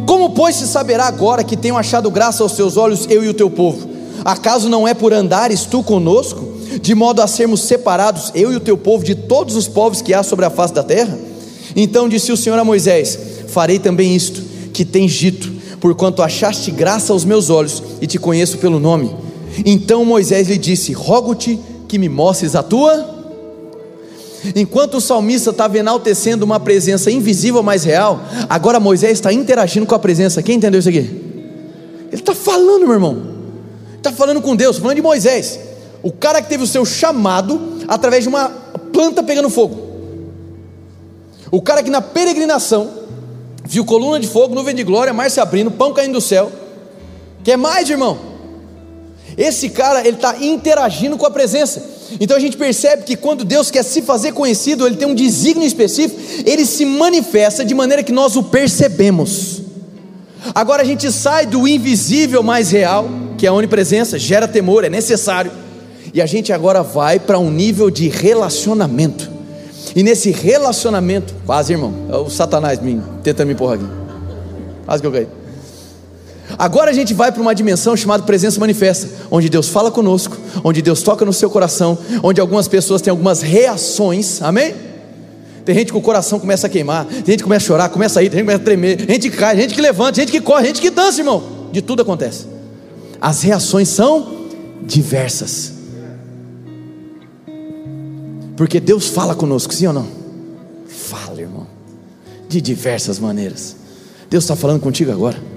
Como, pois, se saberá agora que tenho achado graça aos teus olhos, eu e o teu povo? Acaso não é por andares tu conosco, de modo a sermos separados, eu e o teu povo, de todos os povos que há sobre a face da terra? Então disse o Senhor a Moisés: Farei também isto que tens dito, porquanto achaste graça aos meus olhos e te conheço pelo nome. Então Moisés lhe disse: Rogo-te que me mostres a tua. Enquanto o salmista estava enaltecendo uma presença invisível, mas real, agora Moisés está interagindo com a presença. Quem entendeu isso aqui? Ele está falando, meu irmão. Está falando com Deus, falando de Moisés. O cara que teve o seu chamado através de uma planta pegando fogo. O cara que na peregrinação viu coluna de fogo, nuvem de glória, mar se abrindo, pão caindo do céu. Quer mais, irmão? Esse cara ele está interagindo com a presença. Então a gente percebe que quando Deus quer se fazer conhecido, ele tem um desígnio específico, ele se manifesta de maneira que nós o percebemos. Agora a gente sai do invisível mais real, que é a onipresença, gera temor, é necessário, e a gente agora vai para um nível de relacionamento. E nesse relacionamento, quase irmão, é o Satanás me, tentando me empurrar aqui, quase que eu caí. Agora a gente vai para uma dimensão chamada presença manifesta, onde Deus fala conosco, onde Deus toca no seu coração, onde algumas pessoas têm algumas reações, amém? Tem gente que o coração começa a queimar, tem gente que começa a chorar, começa a ir, tem gente que começa a tremer, gente que cai, gente que levanta, gente que corre, gente que dança, irmão. De tudo acontece. As reações são diversas. Porque Deus fala conosco, sim ou não? Fala, irmão. De diversas maneiras. Deus está falando contigo agora.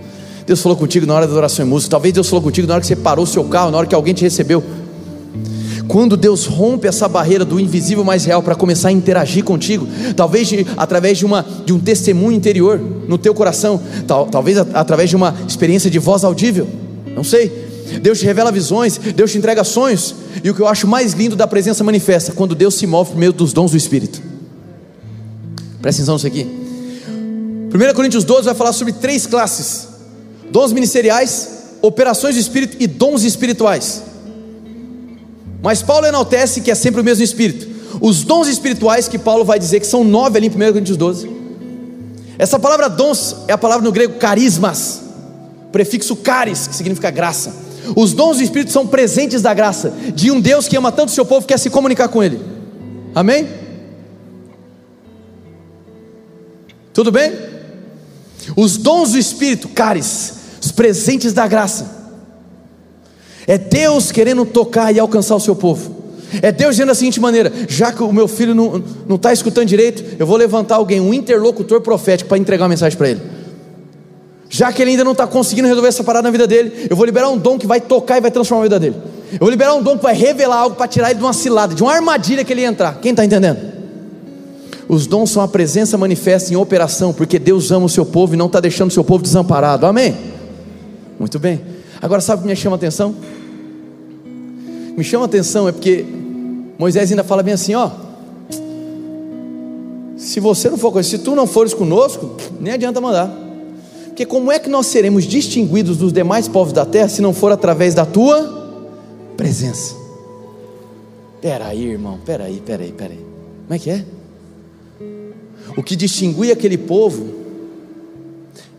Deus falou contigo na hora da oração e música. Talvez Deus falou contigo na hora que você parou o seu carro, na hora que alguém te recebeu. Quando Deus rompe essa barreira do invisível mais real para começar a interagir contigo, talvez de, através de, uma, de um testemunho interior no teu coração, tal, talvez a, através de uma experiência de voz audível, não sei. Deus te revela visões, Deus te entrega sonhos, e o que eu acho mais lindo da presença manifesta, quando Deus se move por meio dos dons do Espírito. Presta atenção nisso aqui. 1 Coríntios 12 vai falar sobre três classes dons ministeriais, operações do Espírito e dons espirituais. Mas Paulo enaltece que é sempre o mesmo Espírito. Os dons espirituais que Paulo vai dizer que são nove ali em 1 Coríntios 12. Essa palavra dons é a palavra no grego carismas, prefixo caris, que significa graça. Os dons do Espírito são presentes da graça, de um Deus que ama tanto o seu povo que quer se comunicar com ele. Amém? Tudo bem? Os dons do Espírito, caris, os presentes da graça. É Deus querendo tocar e alcançar o seu povo. É Deus dizendo da seguinte maneira: já que o meu filho não está escutando direito, eu vou levantar alguém, um interlocutor profético, para entregar uma mensagem para ele. Já que ele ainda não está conseguindo resolver essa parada na vida dele, eu vou liberar um dom que vai tocar e vai transformar a vida dele. Eu vou liberar um dom que vai revelar algo para tirar ele de uma cilada, de uma armadilha que ele ia entrar. Quem está entendendo? Os dons são a presença manifesta em operação, porque Deus ama o seu povo e não está deixando o seu povo desamparado. Amém? Muito bem. Agora sabe o que me chama a atenção? Me chama a atenção é porque Moisés ainda fala bem assim, ó. Se você não for se tu não fores conosco, nem adianta mandar. Porque como é que nós seremos distinguidos dos demais povos da terra se não for através da tua presença? Peraí, irmão, peraí, peraí, peraí. Como é que é? O que distinguia aquele povo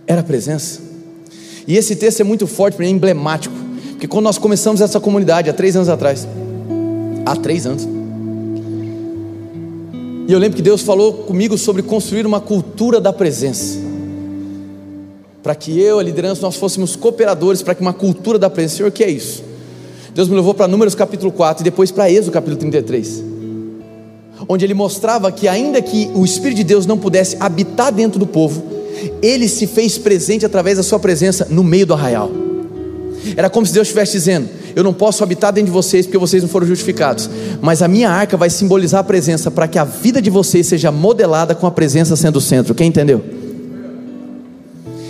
era a presença. E esse texto é muito forte mim, emblemático. Porque quando nós começamos essa comunidade, há três anos atrás, há três anos, e eu lembro que Deus falou comigo sobre construir uma cultura da presença. Para que eu, a liderança, nós fôssemos cooperadores para que uma cultura da presença. Senhor, o que é isso? Deus me levou para Números capítulo 4 e depois para Êxodo capítulo 33. Onde ele mostrava que ainda que o Espírito de Deus não pudesse habitar dentro do povo, ele se fez presente através da sua presença no meio do arraial. Era como se Deus estivesse dizendo: Eu não posso habitar dentro de vocês porque vocês não foram justificados, mas a minha arca vai simbolizar a presença para que a vida de vocês seja modelada com a presença sendo o centro. Quem entendeu?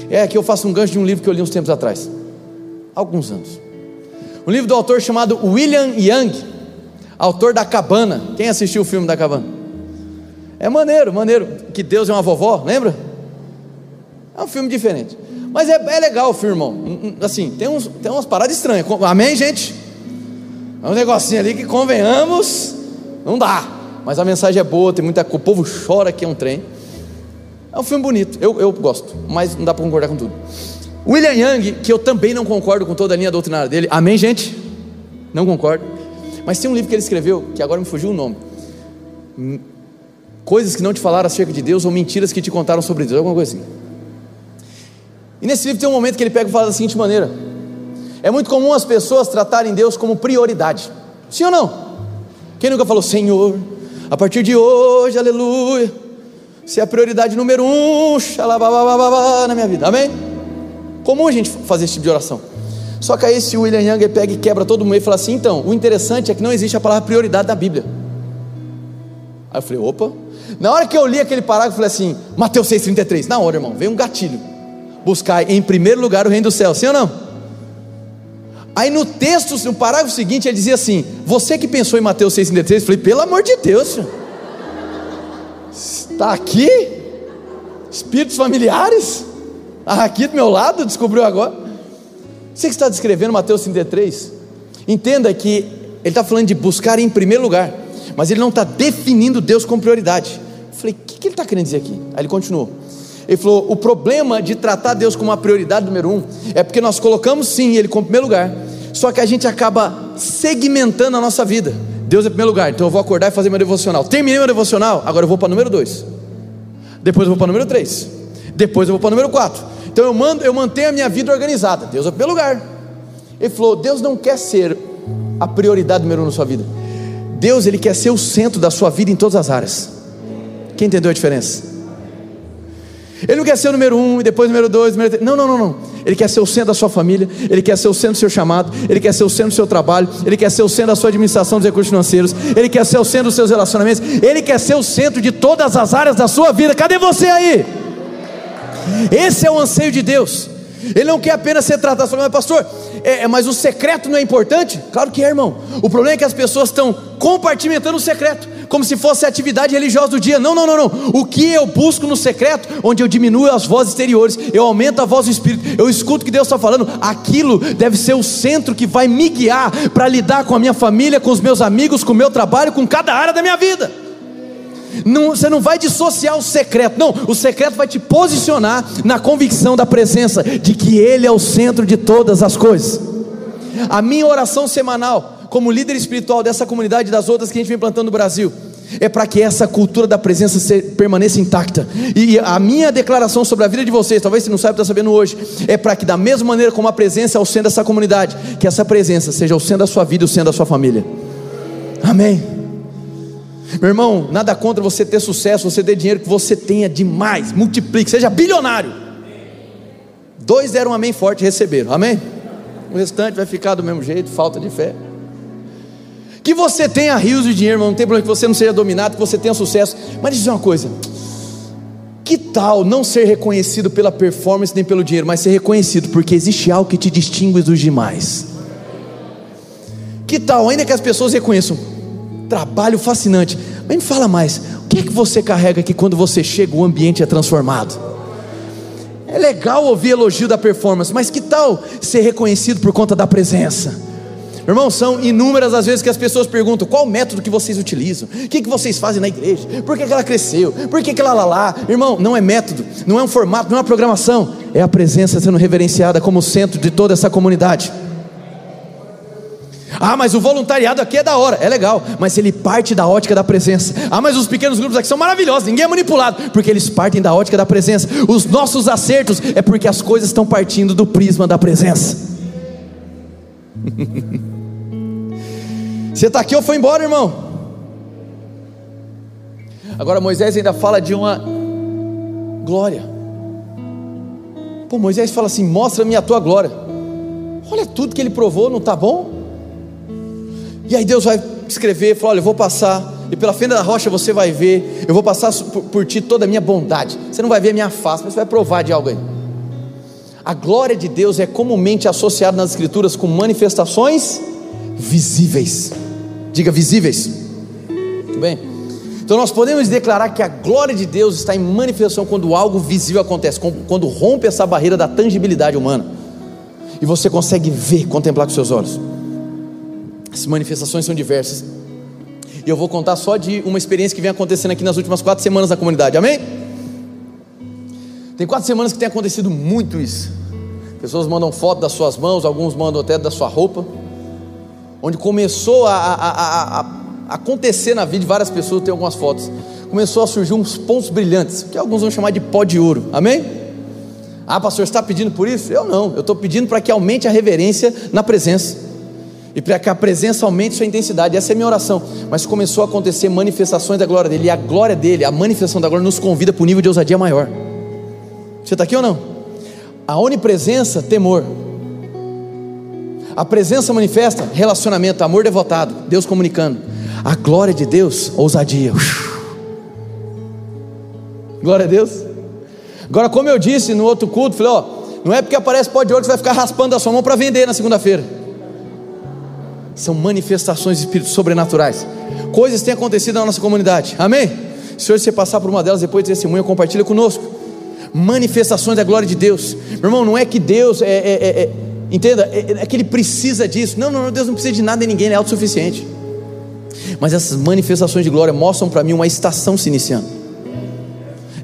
É que eu faço um gancho de um livro que eu li uns tempos atrás, alguns anos. Um livro do autor chamado William Young, autor da Cabana. Quem assistiu o filme da Cabana? É maneiro, maneiro. Que Deus é uma vovó, lembra? É um filme diferente. Mas é, é legal o filme, irmão. Assim, tem, uns, tem umas paradas estranhas. Amém, gente? É um negocinho ali que convenhamos, não dá. Mas a mensagem é boa, tem muita. O povo chora que é um trem. É um filme bonito, eu, eu gosto, mas não dá para concordar com tudo. William Young, que eu também não concordo com toda a linha doutrinária dele, amém, gente? Não concordo. Mas tem um livro que ele escreveu, que agora me fugiu o nome. Coisas que não te falaram acerca de Deus ou mentiras que te contaram sobre Deus, alguma coisa assim. E nesse livro tem um momento que ele pega e fala da seguinte maneira: É muito comum as pessoas tratarem Deus como prioridade. Sim ou não? Quem nunca falou, Senhor, a partir de hoje, aleluia, você é a prioridade número um, xalababababá, na minha vida, amém? Comum a gente fazer esse tipo de oração. Só que aí esse William Young pega e quebra todo mundo e fala assim: então, o interessante é que não existe a palavra prioridade da Bíblia. Aí eu falei: opa. Na hora que eu li aquele parágrafo, eu falei assim: Mateus 6,33. Na hora, irmão, veio um gatilho buscar em primeiro lugar o reino do céu, sim ou não? Aí no texto, no parágrafo seguinte, ele dizia assim: Você que pensou em Mateus 6,33, eu falei, pelo amor de Deus, senhor. está aqui? Espíritos familiares? Ah, aqui do meu lado, descobriu agora. Você que está descrevendo Mateus 33, entenda que ele está falando de buscar em primeiro lugar, mas ele não está definindo Deus como prioridade. Eu falei, o que, que ele está querendo dizer aqui? Aí ele continuou. Ele falou: o problema de tratar Deus como uma prioridade número um é porque nós colocamos sim Ele como primeiro lugar, só que a gente acaba segmentando a nossa vida. Deus é primeiro lugar, então eu vou acordar e fazer meu devocional. Terminei meu devocional, agora eu vou para o número dois. Depois eu vou para o número três. Depois eu vou para o número quatro. Então eu, mando, eu mantenho a minha vida organizada. Deus é primeiro lugar. Ele falou: Deus não quer ser a prioridade número um na sua vida. Deus ele quer ser o centro da sua vida em todas as áreas. Quem entendeu a diferença? Ele não quer ser o número um, e depois o número dois, número três. Não, não, não, não. Ele quer ser o centro da sua família, ele quer ser o centro do seu chamado, ele quer ser o centro do seu trabalho, ele quer ser o centro da sua administração dos recursos financeiros, ele quer ser o centro dos seus relacionamentos, ele quer ser o centro de todas as áreas da sua vida. Cadê você aí? Esse é o anseio de Deus. Ele não quer apenas ser tratado, mas pastor, é, é, mas o secreto não é importante? Claro que é, irmão. O problema é que as pessoas estão compartimentando o secreto como se fosse atividade religiosa do dia. Não, não, não, não. O que eu busco no secreto, onde eu diminuo as vozes exteriores, eu aumento a voz do Espírito, eu escuto o que Deus está falando, aquilo deve ser o centro que vai me guiar para lidar com a minha família, com os meus amigos, com o meu trabalho, com cada área da minha vida. Não, você não vai dissociar o secreto, não, o secreto vai te posicionar na convicção da presença de que Ele é o centro de todas as coisas. A minha oração semanal como líder espiritual dessa comunidade e das outras que a gente vem plantando no Brasil, é para que essa cultura da presença permaneça intacta. E a minha declaração sobre a vida de vocês, talvez você não saiba, está sabendo hoje, é para que da mesma maneira como a presença é o centro dessa comunidade, que essa presença seja o centro da sua vida e o centro da sua família. Amém. Meu irmão, nada contra você ter sucesso, você ter dinheiro que você tenha demais, multiplique, seja bilionário. Dois deram um amém forte e receberam, amém? O restante vai ficar do mesmo jeito, falta de fé. Que você tenha rios de dinheiro, não tem problema que você não seja dominado, que você tenha sucesso. Mas diz uma coisa: que tal não ser reconhecido pela performance nem pelo dinheiro, mas ser reconhecido porque existe algo que te distingue dos demais? Que tal, ainda que as pessoas reconheçam, trabalho fascinante, mas me fala mais, o que é que você carrega que quando você chega o ambiente é transformado? É legal ouvir elogio da performance, mas que tal ser reconhecido por conta da presença? Irmão, são inúmeras as vezes que as pessoas perguntam qual método que vocês utilizam, o que, que vocês fazem na igreja, por que, que ela cresceu, por que, que ela lá, lá. Irmão, não é método, não é um formato, não é uma programação, é a presença sendo reverenciada como centro de toda essa comunidade. Ah, mas o voluntariado aqui é da hora, é legal, mas ele parte da ótica da presença. Ah, mas os pequenos grupos aqui são maravilhosos, ninguém é manipulado, porque eles partem da ótica da presença. Os nossos acertos é porque as coisas estão partindo do prisma da presença. Você está aqui ou foi embora, irmão? Agora Moisés ainda fala de uma glória. Pô, Moisés fala assim: mostra-me a tua glória. Olha tudo que ele provou, não está bom? E aí Deus vai escrever, fala: olha, eu vou passar, e pela fenda da rocha você vai ver, eu vou passar por, por ti toda a minha bondade. Você não vai ver a minha face, mas você vai provar de algo aí. A glória de Deus é comumente associada nas Escrituras com manifestações visíveis. Diga visíveis. Tudo bem? Então nós podemos declarar que a glória de Deus está em manifestação quando algo visível acontece, quando rompe essa barreira da tangibilidade humana. E você consegue ver, contemplar com seus olhos. As manifestações são diversas. E eu vou contar só de uma experiência que vem acontecendo aqui nas últimas quatro semanas na comunidade. Amém? Tem quatro semanas que tem acontecido muito isso. Pessoas mandam foto das suas mãos, alguns mandam até da sua roupa onde começou a, a, a, a acontecer na vida de várias pessoas, tem algumas fotos, começou a surgir uns pontos brilhantes, que alguns vão chamar de pó de ouro, amém? Ah, pastor, está pedindo por isso? Eu não, eu estou pedindo para que aumente a reverência na presença, e para que a presença aumente sua intensidade, essa é a minha oração. Mas começou a acontecer manifestações da glória dele, e a glória dele, a manifestação da glória, nos convida para o nível de ousadia maior. Você está aqui ou não? A onipresença, temor. A presença manifesta relacionamento, amor devotado, Deus comunicando. A glória de Deus, ousadia. Glória a Deus. Agora, como eu disse no outro culto, falei, ó, não é porque aparece pó de ouro que você vai ficar raspando a sua mão para vender na segunda-feira. São manifestações de espíritos sobrenaturais. Coisas têm acontecido na nossa comunidade, amém? Se hoje você passar por uma delas, depois de testemunha, compartilha conosco. Manifestações da glória de Deus, meu irmão, não é que Deus é, é, é, é entenda, é, é, que Ele precisa disso, não, não, Deus não precisa de nada de ninguém, Ele é autossuficiente. Mas essas manifestações de glória mostram para mim uma estação se iniciando.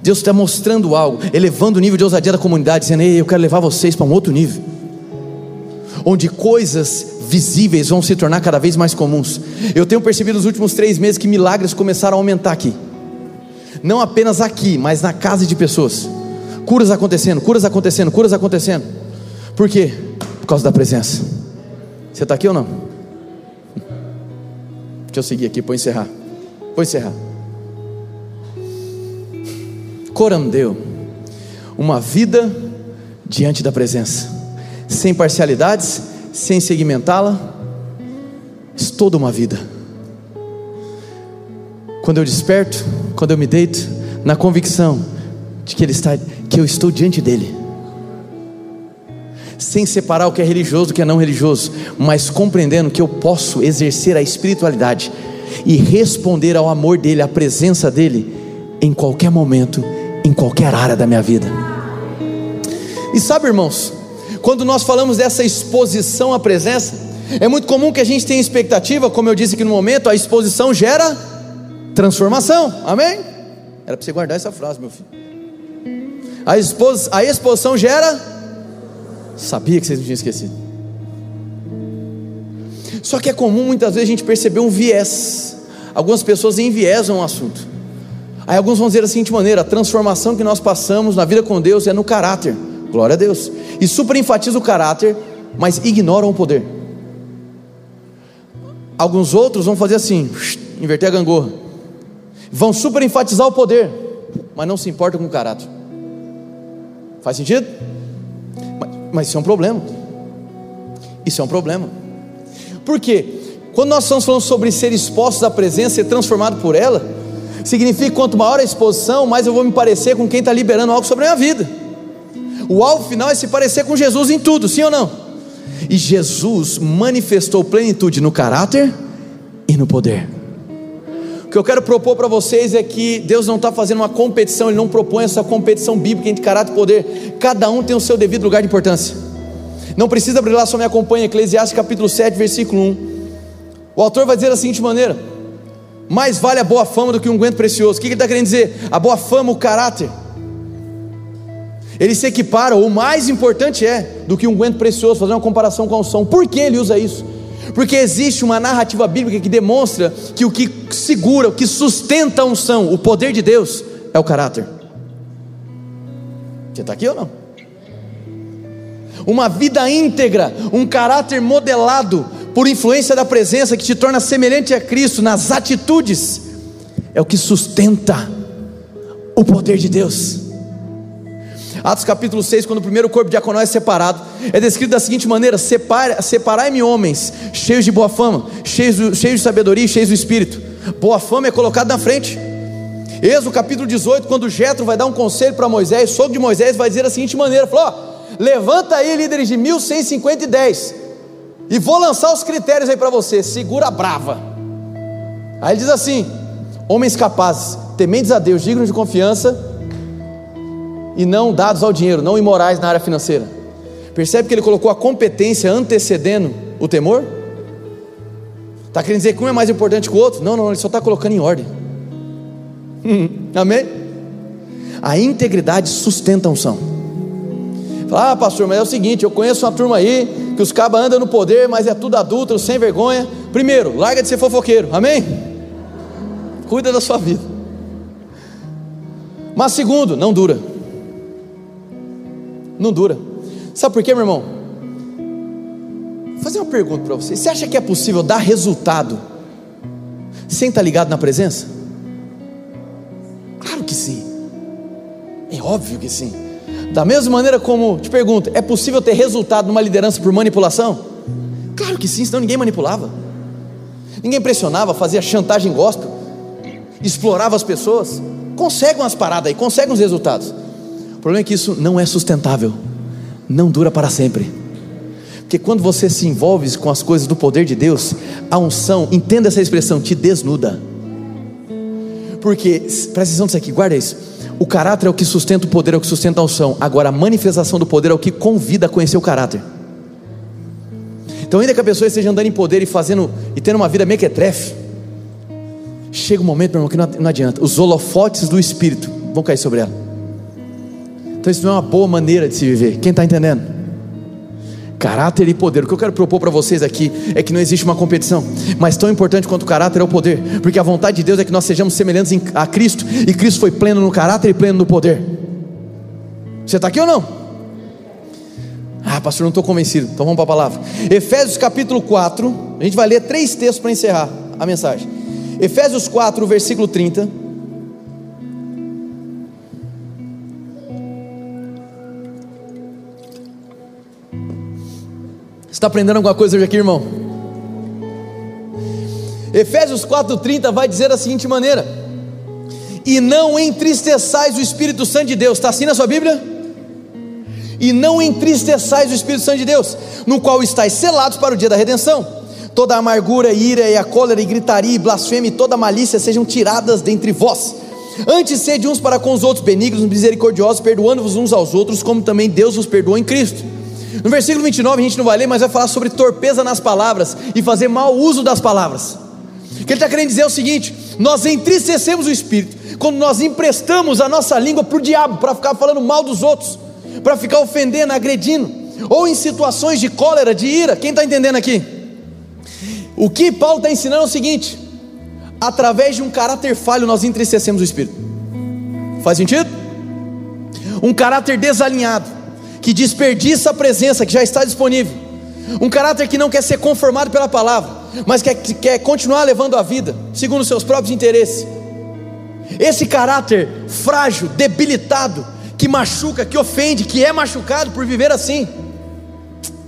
Deus está mostrando algo, elevando o nível de ousadia da comunidade, dizendo: Ei, eu quero levar vocês para um outro nível, onde coisas visíveis vão se tornar cada vez mais comuns. Eu tenho percebido nos últimos três meses que milagres começaram a aumentar aqui, não apenas aqui, mas na casa de pessoas. Curas acontecendo, curas acontecendo, curas acontecendo. Por quê? Por causa da presença. Você está aqui ou não? Deixa eu seguir aqui, vou encerrar. Vou encerrar. Coram deu uma vida diante da presença, sem parcialidades, sem segmentá-la, toda uma vida. Quando eu desperto, quando eu me deito, na convicção de que Ele está, que eu estou diante dEle, sem separar o que é religioso do que é não religioso, mas compreendendo que eu posso exercer a espiritualidade e responder ao amor dEle, à presença dEle, em qualquer momento, em qualquer área da minha vida. E sabe, irmãos, quando nós falamos dessa exposição à presença, é muito comum que a gente tenha expectativa, como eu disse aqui no momento, a exposição gera transformação, amém? Era para você guardar essa frase, meu filho. A, expos, a exposição gera. Sabia que vocês não tinham esquecido. Só que é comum muitas vezes a gente perceber um viés. Algumas pessoas enviesam o assunto. Aí alguns vão dizer da seguinte maneira: a transformação que nós passamos na vida com Deus é no caráter. Glória a Deus. E super enfatiza o caráter, mas ignoram o poder. Alguns outros vão fazer assim, inverter a gangorra. Vão super enfatizar o poder, mas não se importam com o caráter. Faz sentido? Mas, mas isso é um problema. Isso é um problema. Por quê? Quando nós estamos falando sobre ser expostos à presença, ser transformado por ela, significa que quanto maior a exposição, mais eu vou me parecer com quem está liberando algo sobre a minha vida. O alvo final é se parecer com Jesus em tudo, sim ou não? E Jesus manifestou plenitude no caráter e no poder. O que eu quero propor para vocês é que Deus não está fazendo uma competição, Ele não propõe essa competição bíblica entre caráter e poder. Cada um tem o seu devido lugar de importância. Não precisa brilhar, só me acompanha, Eclesiastes capítulo 7, versículo 1. O autor vai dizer da seguinte maneira: Mais vale a boa fama do que um aguento precioso. O que ele está querendo dizer? A boa fama, o caráter ele se equipara, o mais importante é, do que um guento precioso, fazer uma comparação com a unção. Por que ele usa isso? Porque existe uma narrativa bíblica que demonstra que o que segura, o que sustenta a unção, o poder de Deus, é o caráter. Você está aqui ou não? Uma vida íntegra, um caráter modelado por influência da presença que te torna semelhante a Cristo nas atitudes, é o que sustenta o poder de Deus. Atos capítulo 6, quando o primeiro corpo diaconal é separado, é descrito da seguinte maneira: separai-me homens, cheios de boa fama, cheios, cheios de sabedoria e cheios do espírito. Boa fama é colocado na frente. Êxodo capítulo 18, quando Jetro vai dar um conselho para Moisés, sogro de Moisés vai dizer da seguinte maneira: falou, ó, levanta aí líderes de 1150 e 10, e vou lançar os critérios aí para você, segura brava. Aí ele diz assim: homens capazes, tementes a Deus, dignos de confiança, e não dados ao dinheiro, não imorais na área financeira. Percebe que ele colocou a competência antecedendo o temor? Está querendo dizer que um é mais importante que o outro? Não, não, ele só está colocando em ordem. Amém? A integridade sustenta a unção. Fala, ah, pastor, mas é o seguinte: eu conheço uma turma aí que os cabas andam no poder, mas é tudo adulto, sem vergonha. Primeiro, larga de ser fofoqueiro, amém? Cuida da sua vida. Mas segundo, não dura não dura. Sabe por quê, meu irmão? Vou fazer uma pergunta para você. Você acha que é possível dar resultado sem estar ligado na presença? Claro que sim. É óbvio que sim. Da mesma maneira como, te pergunto, é possível ter resultado numa liderança por manipulação? Claro que sim, senão ninguém manipulava. Ninguém pressionava, fazia chantagem gospel, explorava as pessoas. Consegue umas paradas aí, consegue uns resultados. O problema é que isso não é sustentável, não dura para sempre. que quando você se envolve com as coisas do poder de Deus, a unção, entenda essa expressão, te desnuda. Porque, presta atenção nisso aqui, guarda isso. O caráter é o que sustenta o poder, é o que sustenta a unção. Agora, a manifestação do poder é o que convida a conhecer o caráter. Então, ainda que a pessoa esteja andando em poder e fazendo e tendo uma vida mequetrefe, chega um momento, meu irmão, que não adianta. Os holofotes do Espírito vão cair sobre ela. Então, isso não é uma boa maneira de se viver. Quem está entendendo? Caráter e poder. O que eu quero propor para vocês aqui é que não existe uma competição, mas tão importante quanto o caráter é o poder, porque a vontade de Deus é que nós sejamos semelhantes a Cristo, e Cristo foi pleno no caráter e pleno no poder. Você está aqui ou não? Ah, pastor, não estou convencido. Então vamos para a palavra. Efésios capítulo 4, a gente vai ler três textos para encerrar a mensagem. Efésios 4, versículo 30. Está aprendendo alguma coisa hoje aqui, irmão? Efésios 4,30 vai dizer da seguinte maneira: E não entristeçais o Espírito Santo de Deus, está assim na sua Bíblia? E não entristeçais o Espírito Santo de Deus, no qual estáis selados para o dia da redenção. Toda amargura, ira e a cólera e gritaria e blasfêmia e toda malícia sejam tiradas dentre vós. Antes sede uns para com os outros benignos, misericordiosos, perdoando-vos uns aos outros, como também Deus vos perdoou em Cristo. No versículo 29, a gente não vai ler, mas vai falar sobre torpeza nas palavras e fazer mau uso das palavras. O que ele está querendo dizer é o seguinte: nós entristecemos o espírito quando nós emprestamos a nossa língua para o diabo, para ficar falando mal dos outros, para ficar ofendendo, agredindo, ou em situações de cólera, de ira. Quem está entendendo aqui? O que Paulo está ensinando é o seguinte: através de um caráter falho, nós entristecemos o espírito. Faz sentido? Um caráter desalinhado que desperdiça a presença que já está disponível, um caráter que não quer ser conformado pela palavra, mas quer, quer continuar levando a vida segundo seus próprios interesses. Esse caráter frágil, debilitado, que machuca, que ofende, que é machucado por viver assim,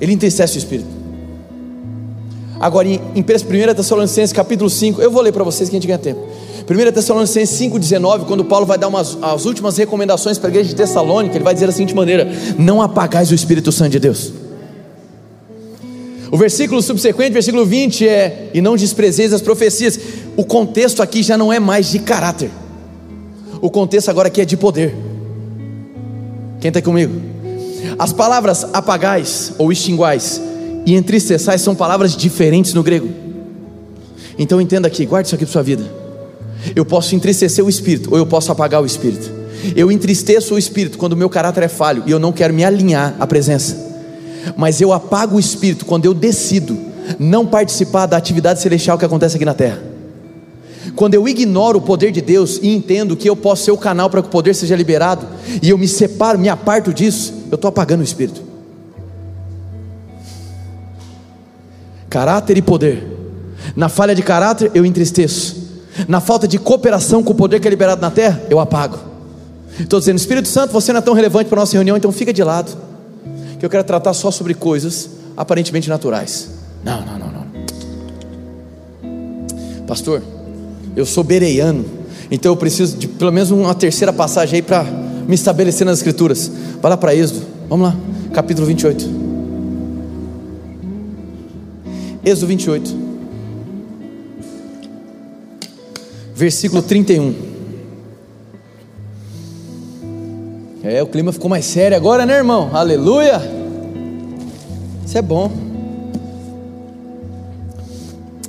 ele entristece o espírito. Agora, em 1 Tessalonicenses capítulo 5, eu vou ler para vocês que a gente ganha tempo. 1 Tessalonicenses 5,19, quando Paulo vai dar umas, as últimas recomendações para a igreja de Tessalônica, ele vai dizer da seguinte maneira: Não apagais o Espírito Santo de Deus. O versículo subsequente, versículo 20, é: E não desprezeis as profecias. O contexto aqui já não é mais de caráter, o contexto agora aqui é de poder. Quem está comigo? As palavras apagais ou extinguais e entristeçais são palavras diferentes no grego. Então entenda aqui, guarde isso aqui para sua vida. Eu posso entristecer o espírito, ou eu posso apagar o espírito. Eu entristeço o espírito quando o meu caráter é falho e eu não quero me alinhar à presença. Mas eu apago o espírito quando eu decido não participar da atividade celestial que acontece aqui na terra. Quando eu ignoro o poder de Deus e entendo que eu posso ser o canal para que o poder seja liberado, e eu me separo, me aparto disso, eu estou apagando o espírito. Caráter e poder. Na falha de caráter, eu entristeço na falta de cooperação com o poder que é liberado na terra, eu apago. Estou dizendo, Espírito Santo, você não é tão relevante para a nossa reunião, então fica de lado. Que eu quero tratar só sobre coisas aparentemente naturais. Não, não, não, não. Pastor, eu sou bereiano, então eu preciso de pelo menos uma terceira passagem aí para me estabelecer nas escrituras. Vai lá para Êxodo, vamos lá, capítulo 28. Êxodo 28. Versículo 31. É, o clima ficou mais sério agora, né, irmão? Aleluia! Isso é bom.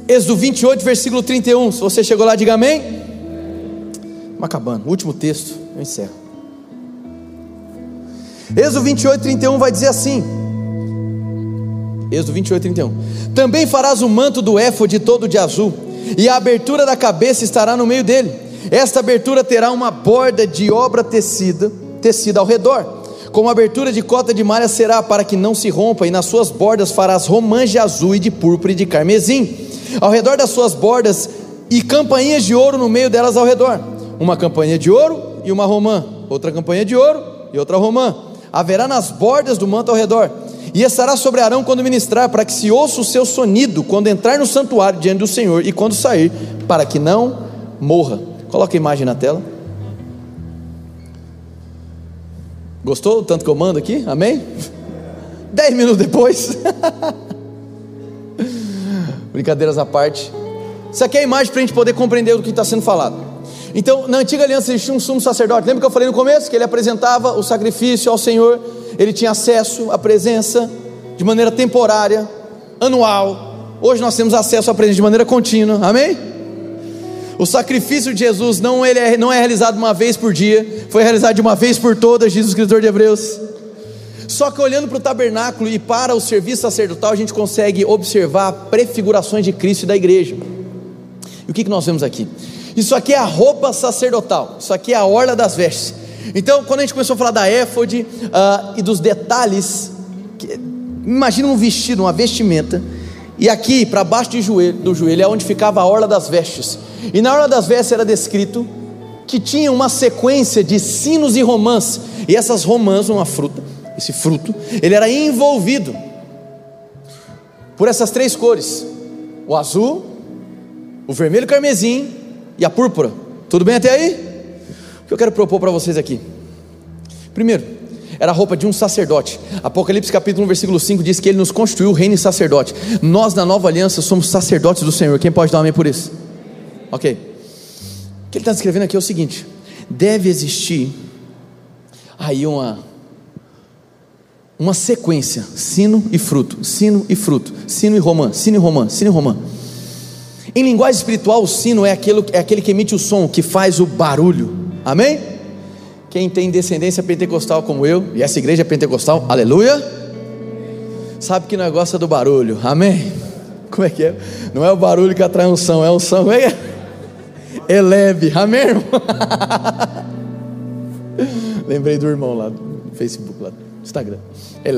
Êxodo 28, versículo 31. Se você chegou lá, diga amém. Estamos acabando. Último texto, eu encerro. Êxodo 28, 31 vai dizer assim. Êxodo 28, 31. Também farás o manto do éfode todo de azul e a abertura da cabeça estará no meio dele. Esta abertura terá uma borda de obra tecida, tecida ao redor. Como abertura de cota de malha será para que não se rompa, e nas suas bordas farás romãs de azul e de púrpura e de carmesim. Ao redor das suas bordas e campainhas de ouro no meio delas ao redor. Uma campanha de ouro e uma romã, outra campanha de ouro e outra romã. Haverá nas bordas do manto ao redor e estará sobre Arão quando ministrar, para que se ouça o seu sonido quando entrar no santuário diante do Senhor e quando sair, para que não morra. Coloca a imagem na tela. Gostou do tanto que eu mando aqui? Amém? Dez minutos depois. Brincadeiras à parte. Isso aqui é a imagem para a gente poder compreender o que está sendo falado. Então, na antiga aliança existia um sumo sacerdote. Lembra que eu falei no começo que ele apresentava o sacrifício ao Senhor? Ele tinha acesso à presença de maneira temporária, anual. Hoje nós temos acesso à presença de maneira contínua. Amém? O sacrifício de Jesus não, ele é, não é realizado uma vez por dia, foi realizado de uma vez por todas, diz o escritor de Hebreus. Só que olhando para o tabernáculo e para o serviço sacerdotal, a gente consegue observar prefigurações de Cristo e da igreja. E o que, que nós vemos aqui? Isso aqui é a roupa sacerdotal, isso aqui é a orla das vestes. Então, quando a gente começou a falar da éfode uh, e dos detalhes, que, imagina um vestido, uma vestimenta, e aqui para baixo joelho, do joelho é onde ficava a orla das vestes. E na orla das vestes era descrito que tinha uma sequência de sinos e romãs, e essas romãs, uma fruta, esse fruto, ele era envolvido por essas três cores: o azul, o vermelho carmesim e a púrpura. Tudo bem até aí? O que eu quero propor para vocês aqui? Primeiro, era a roupa de um sacerdote. Apocalipse capítulo 1, versículo 5 diz que ele nos constituiu reino e sacerdote. Nós na nova aliança somos sacerdotes do Senhor. Quem pode dar um amém por isso? Ok. O que ele está descrevendo aqui é o seguinte: deve existir aí uma uma sequência, sino e fruto, sino e fruto, sino e romã, sino e romã, sino e romã. Em linguagem espiritual, o sino é aquele, é aquele que emite o som, que faz o barulho. Amém? Quem tem descendência pentecostal como eu, e essa igreja é pentecostal, aleluia, sabe que não gosta do barulho. Amém? Como é que é? Não é o barulho que atrai um som, é um som. É que é? É. Amém, irmão? Lembrei do irmão lá do Facebook, lá do Instagram. É.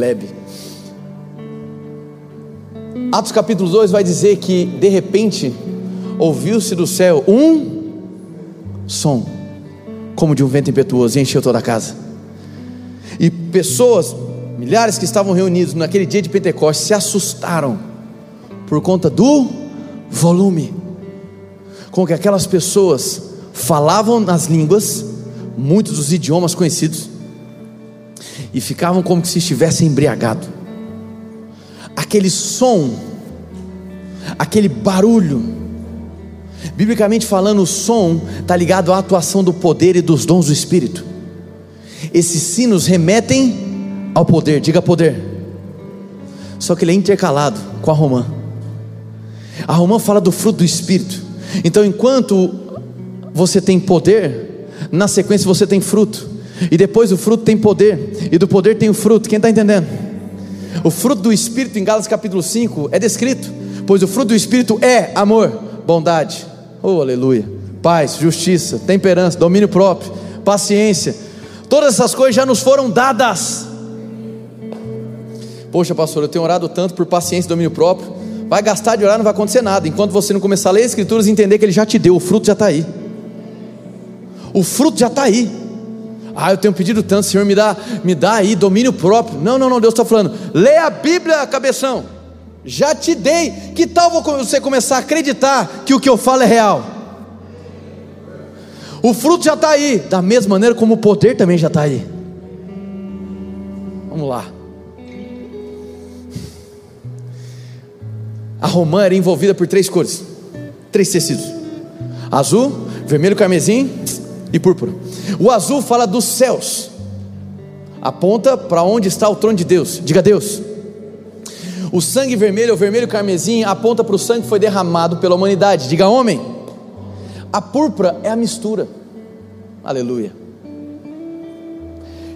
Atos capítulo 2 vai dizer que de repente ouviu-se do céu um som, como de um vento impetuoso, e encheu toda a casa. E pessoas, milhares que estavam reunidos naquele dia de Pentecostes, se assustaram por conta do volume com que aquelas pessoas falavam nas línguas, muitos dos idiomas conhecidos, e ficavam como se estivessem embriagados aquele som, aquele barulho. Biblicamente falando, o som está ligado à atuação do poder e dos dons do Espírito. Esses sinos remetem ao poder, diga poder. Só que ele é intercalado com a romã. A romã fala do fruto do Espírito. Então, enquanto você tem poder, na sequência você tem fruto. E depois o fruto tem poder. E do poder tem o fruto. Quem está entendendo? O fruto do Espírito, em Gálatas capítulo 5, é descrito, pois o fruto do Espírito é amor, bondade, oh aleluia, paz, justiça, temperança, domínio próprio, paciência, todas essas coisas já nos foram dadas. Poxa, pastor, eu tenho orado tanto por paciência e domínio próprio. Vai gastar de orar, não vai acontecer nada. Enquanto você não começar a ler as Escrituras e entender que Ele já te deu, o fruto já está aí. O fruto já está aí. Ah, eu tenho pedido tanto, Senhor, me dá, me dá aí domínio próprio. Não, não, não, Deus está falando. Lê a Bíblia, cabeção. Já te dei. Que tal você começar a acreditar que o que eu falo é real? O fruto já está aí, da mesma maneira como o poder também já está aí. Vamos lá. A romã era envolvida por três cores, três tecidos: azul, vermelho, carmesim e púrpura. O azul fala dos céus, aponta para onde está o trono de Deus. Diga Deus. O sangue vermelho, o vermelho carmesim, aponta para o sangue que foi derramado pela humanidade. Diga homem. A púrpura é a mistura. Aleluia.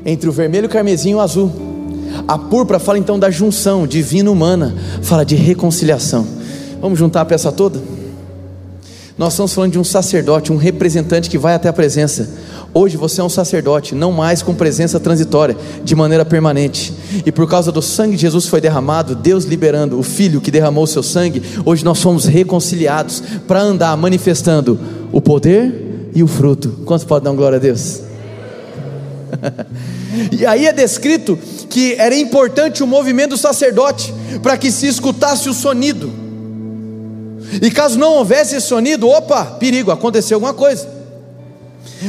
Entre o vermelho, carmesim e o azul. A púrpura fala então da junção divina humana, fala de reconciliação. Vamos juntar a peça toda? Nós estamos falando de um sacerdote, um representante que vai até a presença. Hoje você é um sacerdote, não mais com presença transitória, de maneira permanente. E por causa do sangue de Jesus foi derramado, Deus liberando o Filho que derramou o seu sangue, hoje nós somos reconciliados para andar manifestando o poder e o fruto. Quantos podem dar glória a Deus? e aí é descrito que era importante o movimento do sacerdote para que se escutasse o sonido. E caso não houvesse esse sonido, opa, perigo, aconteceu alguma coisa.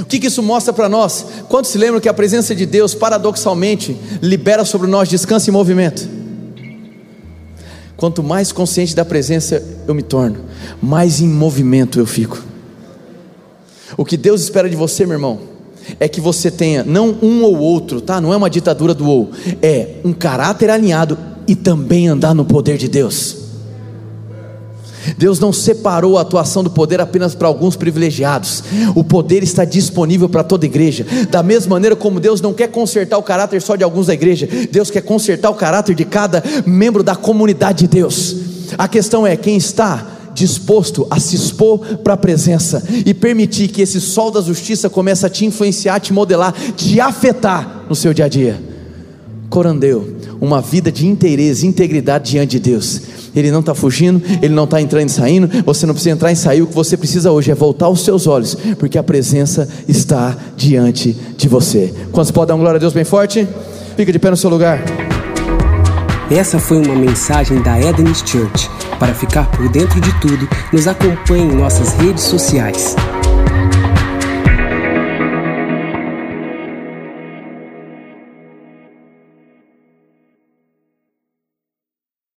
O que, que isso mostra para nós? Quantos se lembram que a presença de Deus, paradoxalmente, libera sobre nós descanso e movimento? quanto mais consciente da presença eu me torno, mais em movimento eu fico. O que Deus espera de você, meu irmão, é que você tenha não um ou outro, tá? Não é uma ditadura do ou, é um caráter alinhado e também andar no poder de Deus. Deus não separou a atuação do poder apenas para alguns privilegiados. O poder está disponível para toda igreja. Da mesma maneira como Deus não quer consertar o caráter só de alguns da igreja, Deus quer consertar o caráter de cada membro da comunidade de Deus. A questão é quem está disposto a se expor para a presença e permitir que esse sol da justiça comece a te influenciar, te modelar, te afetar no seu dia a dia. Corandeu, uma vida de inteireza, integridade diante de Deus ele não está fugindo, ele não está entrando e saindo, você não precisa entrar e sair, o que você precisa hoje é voltar os seus olhos, porque a presença está diante de você. Quantos podem dar uma glória a Deus bem forte? Fica de pé no seu lugar. Essa foi uma mensagem da Eden's Church. Para ficar por dentro de tudo, nos acompanhe em nossas redes sociais.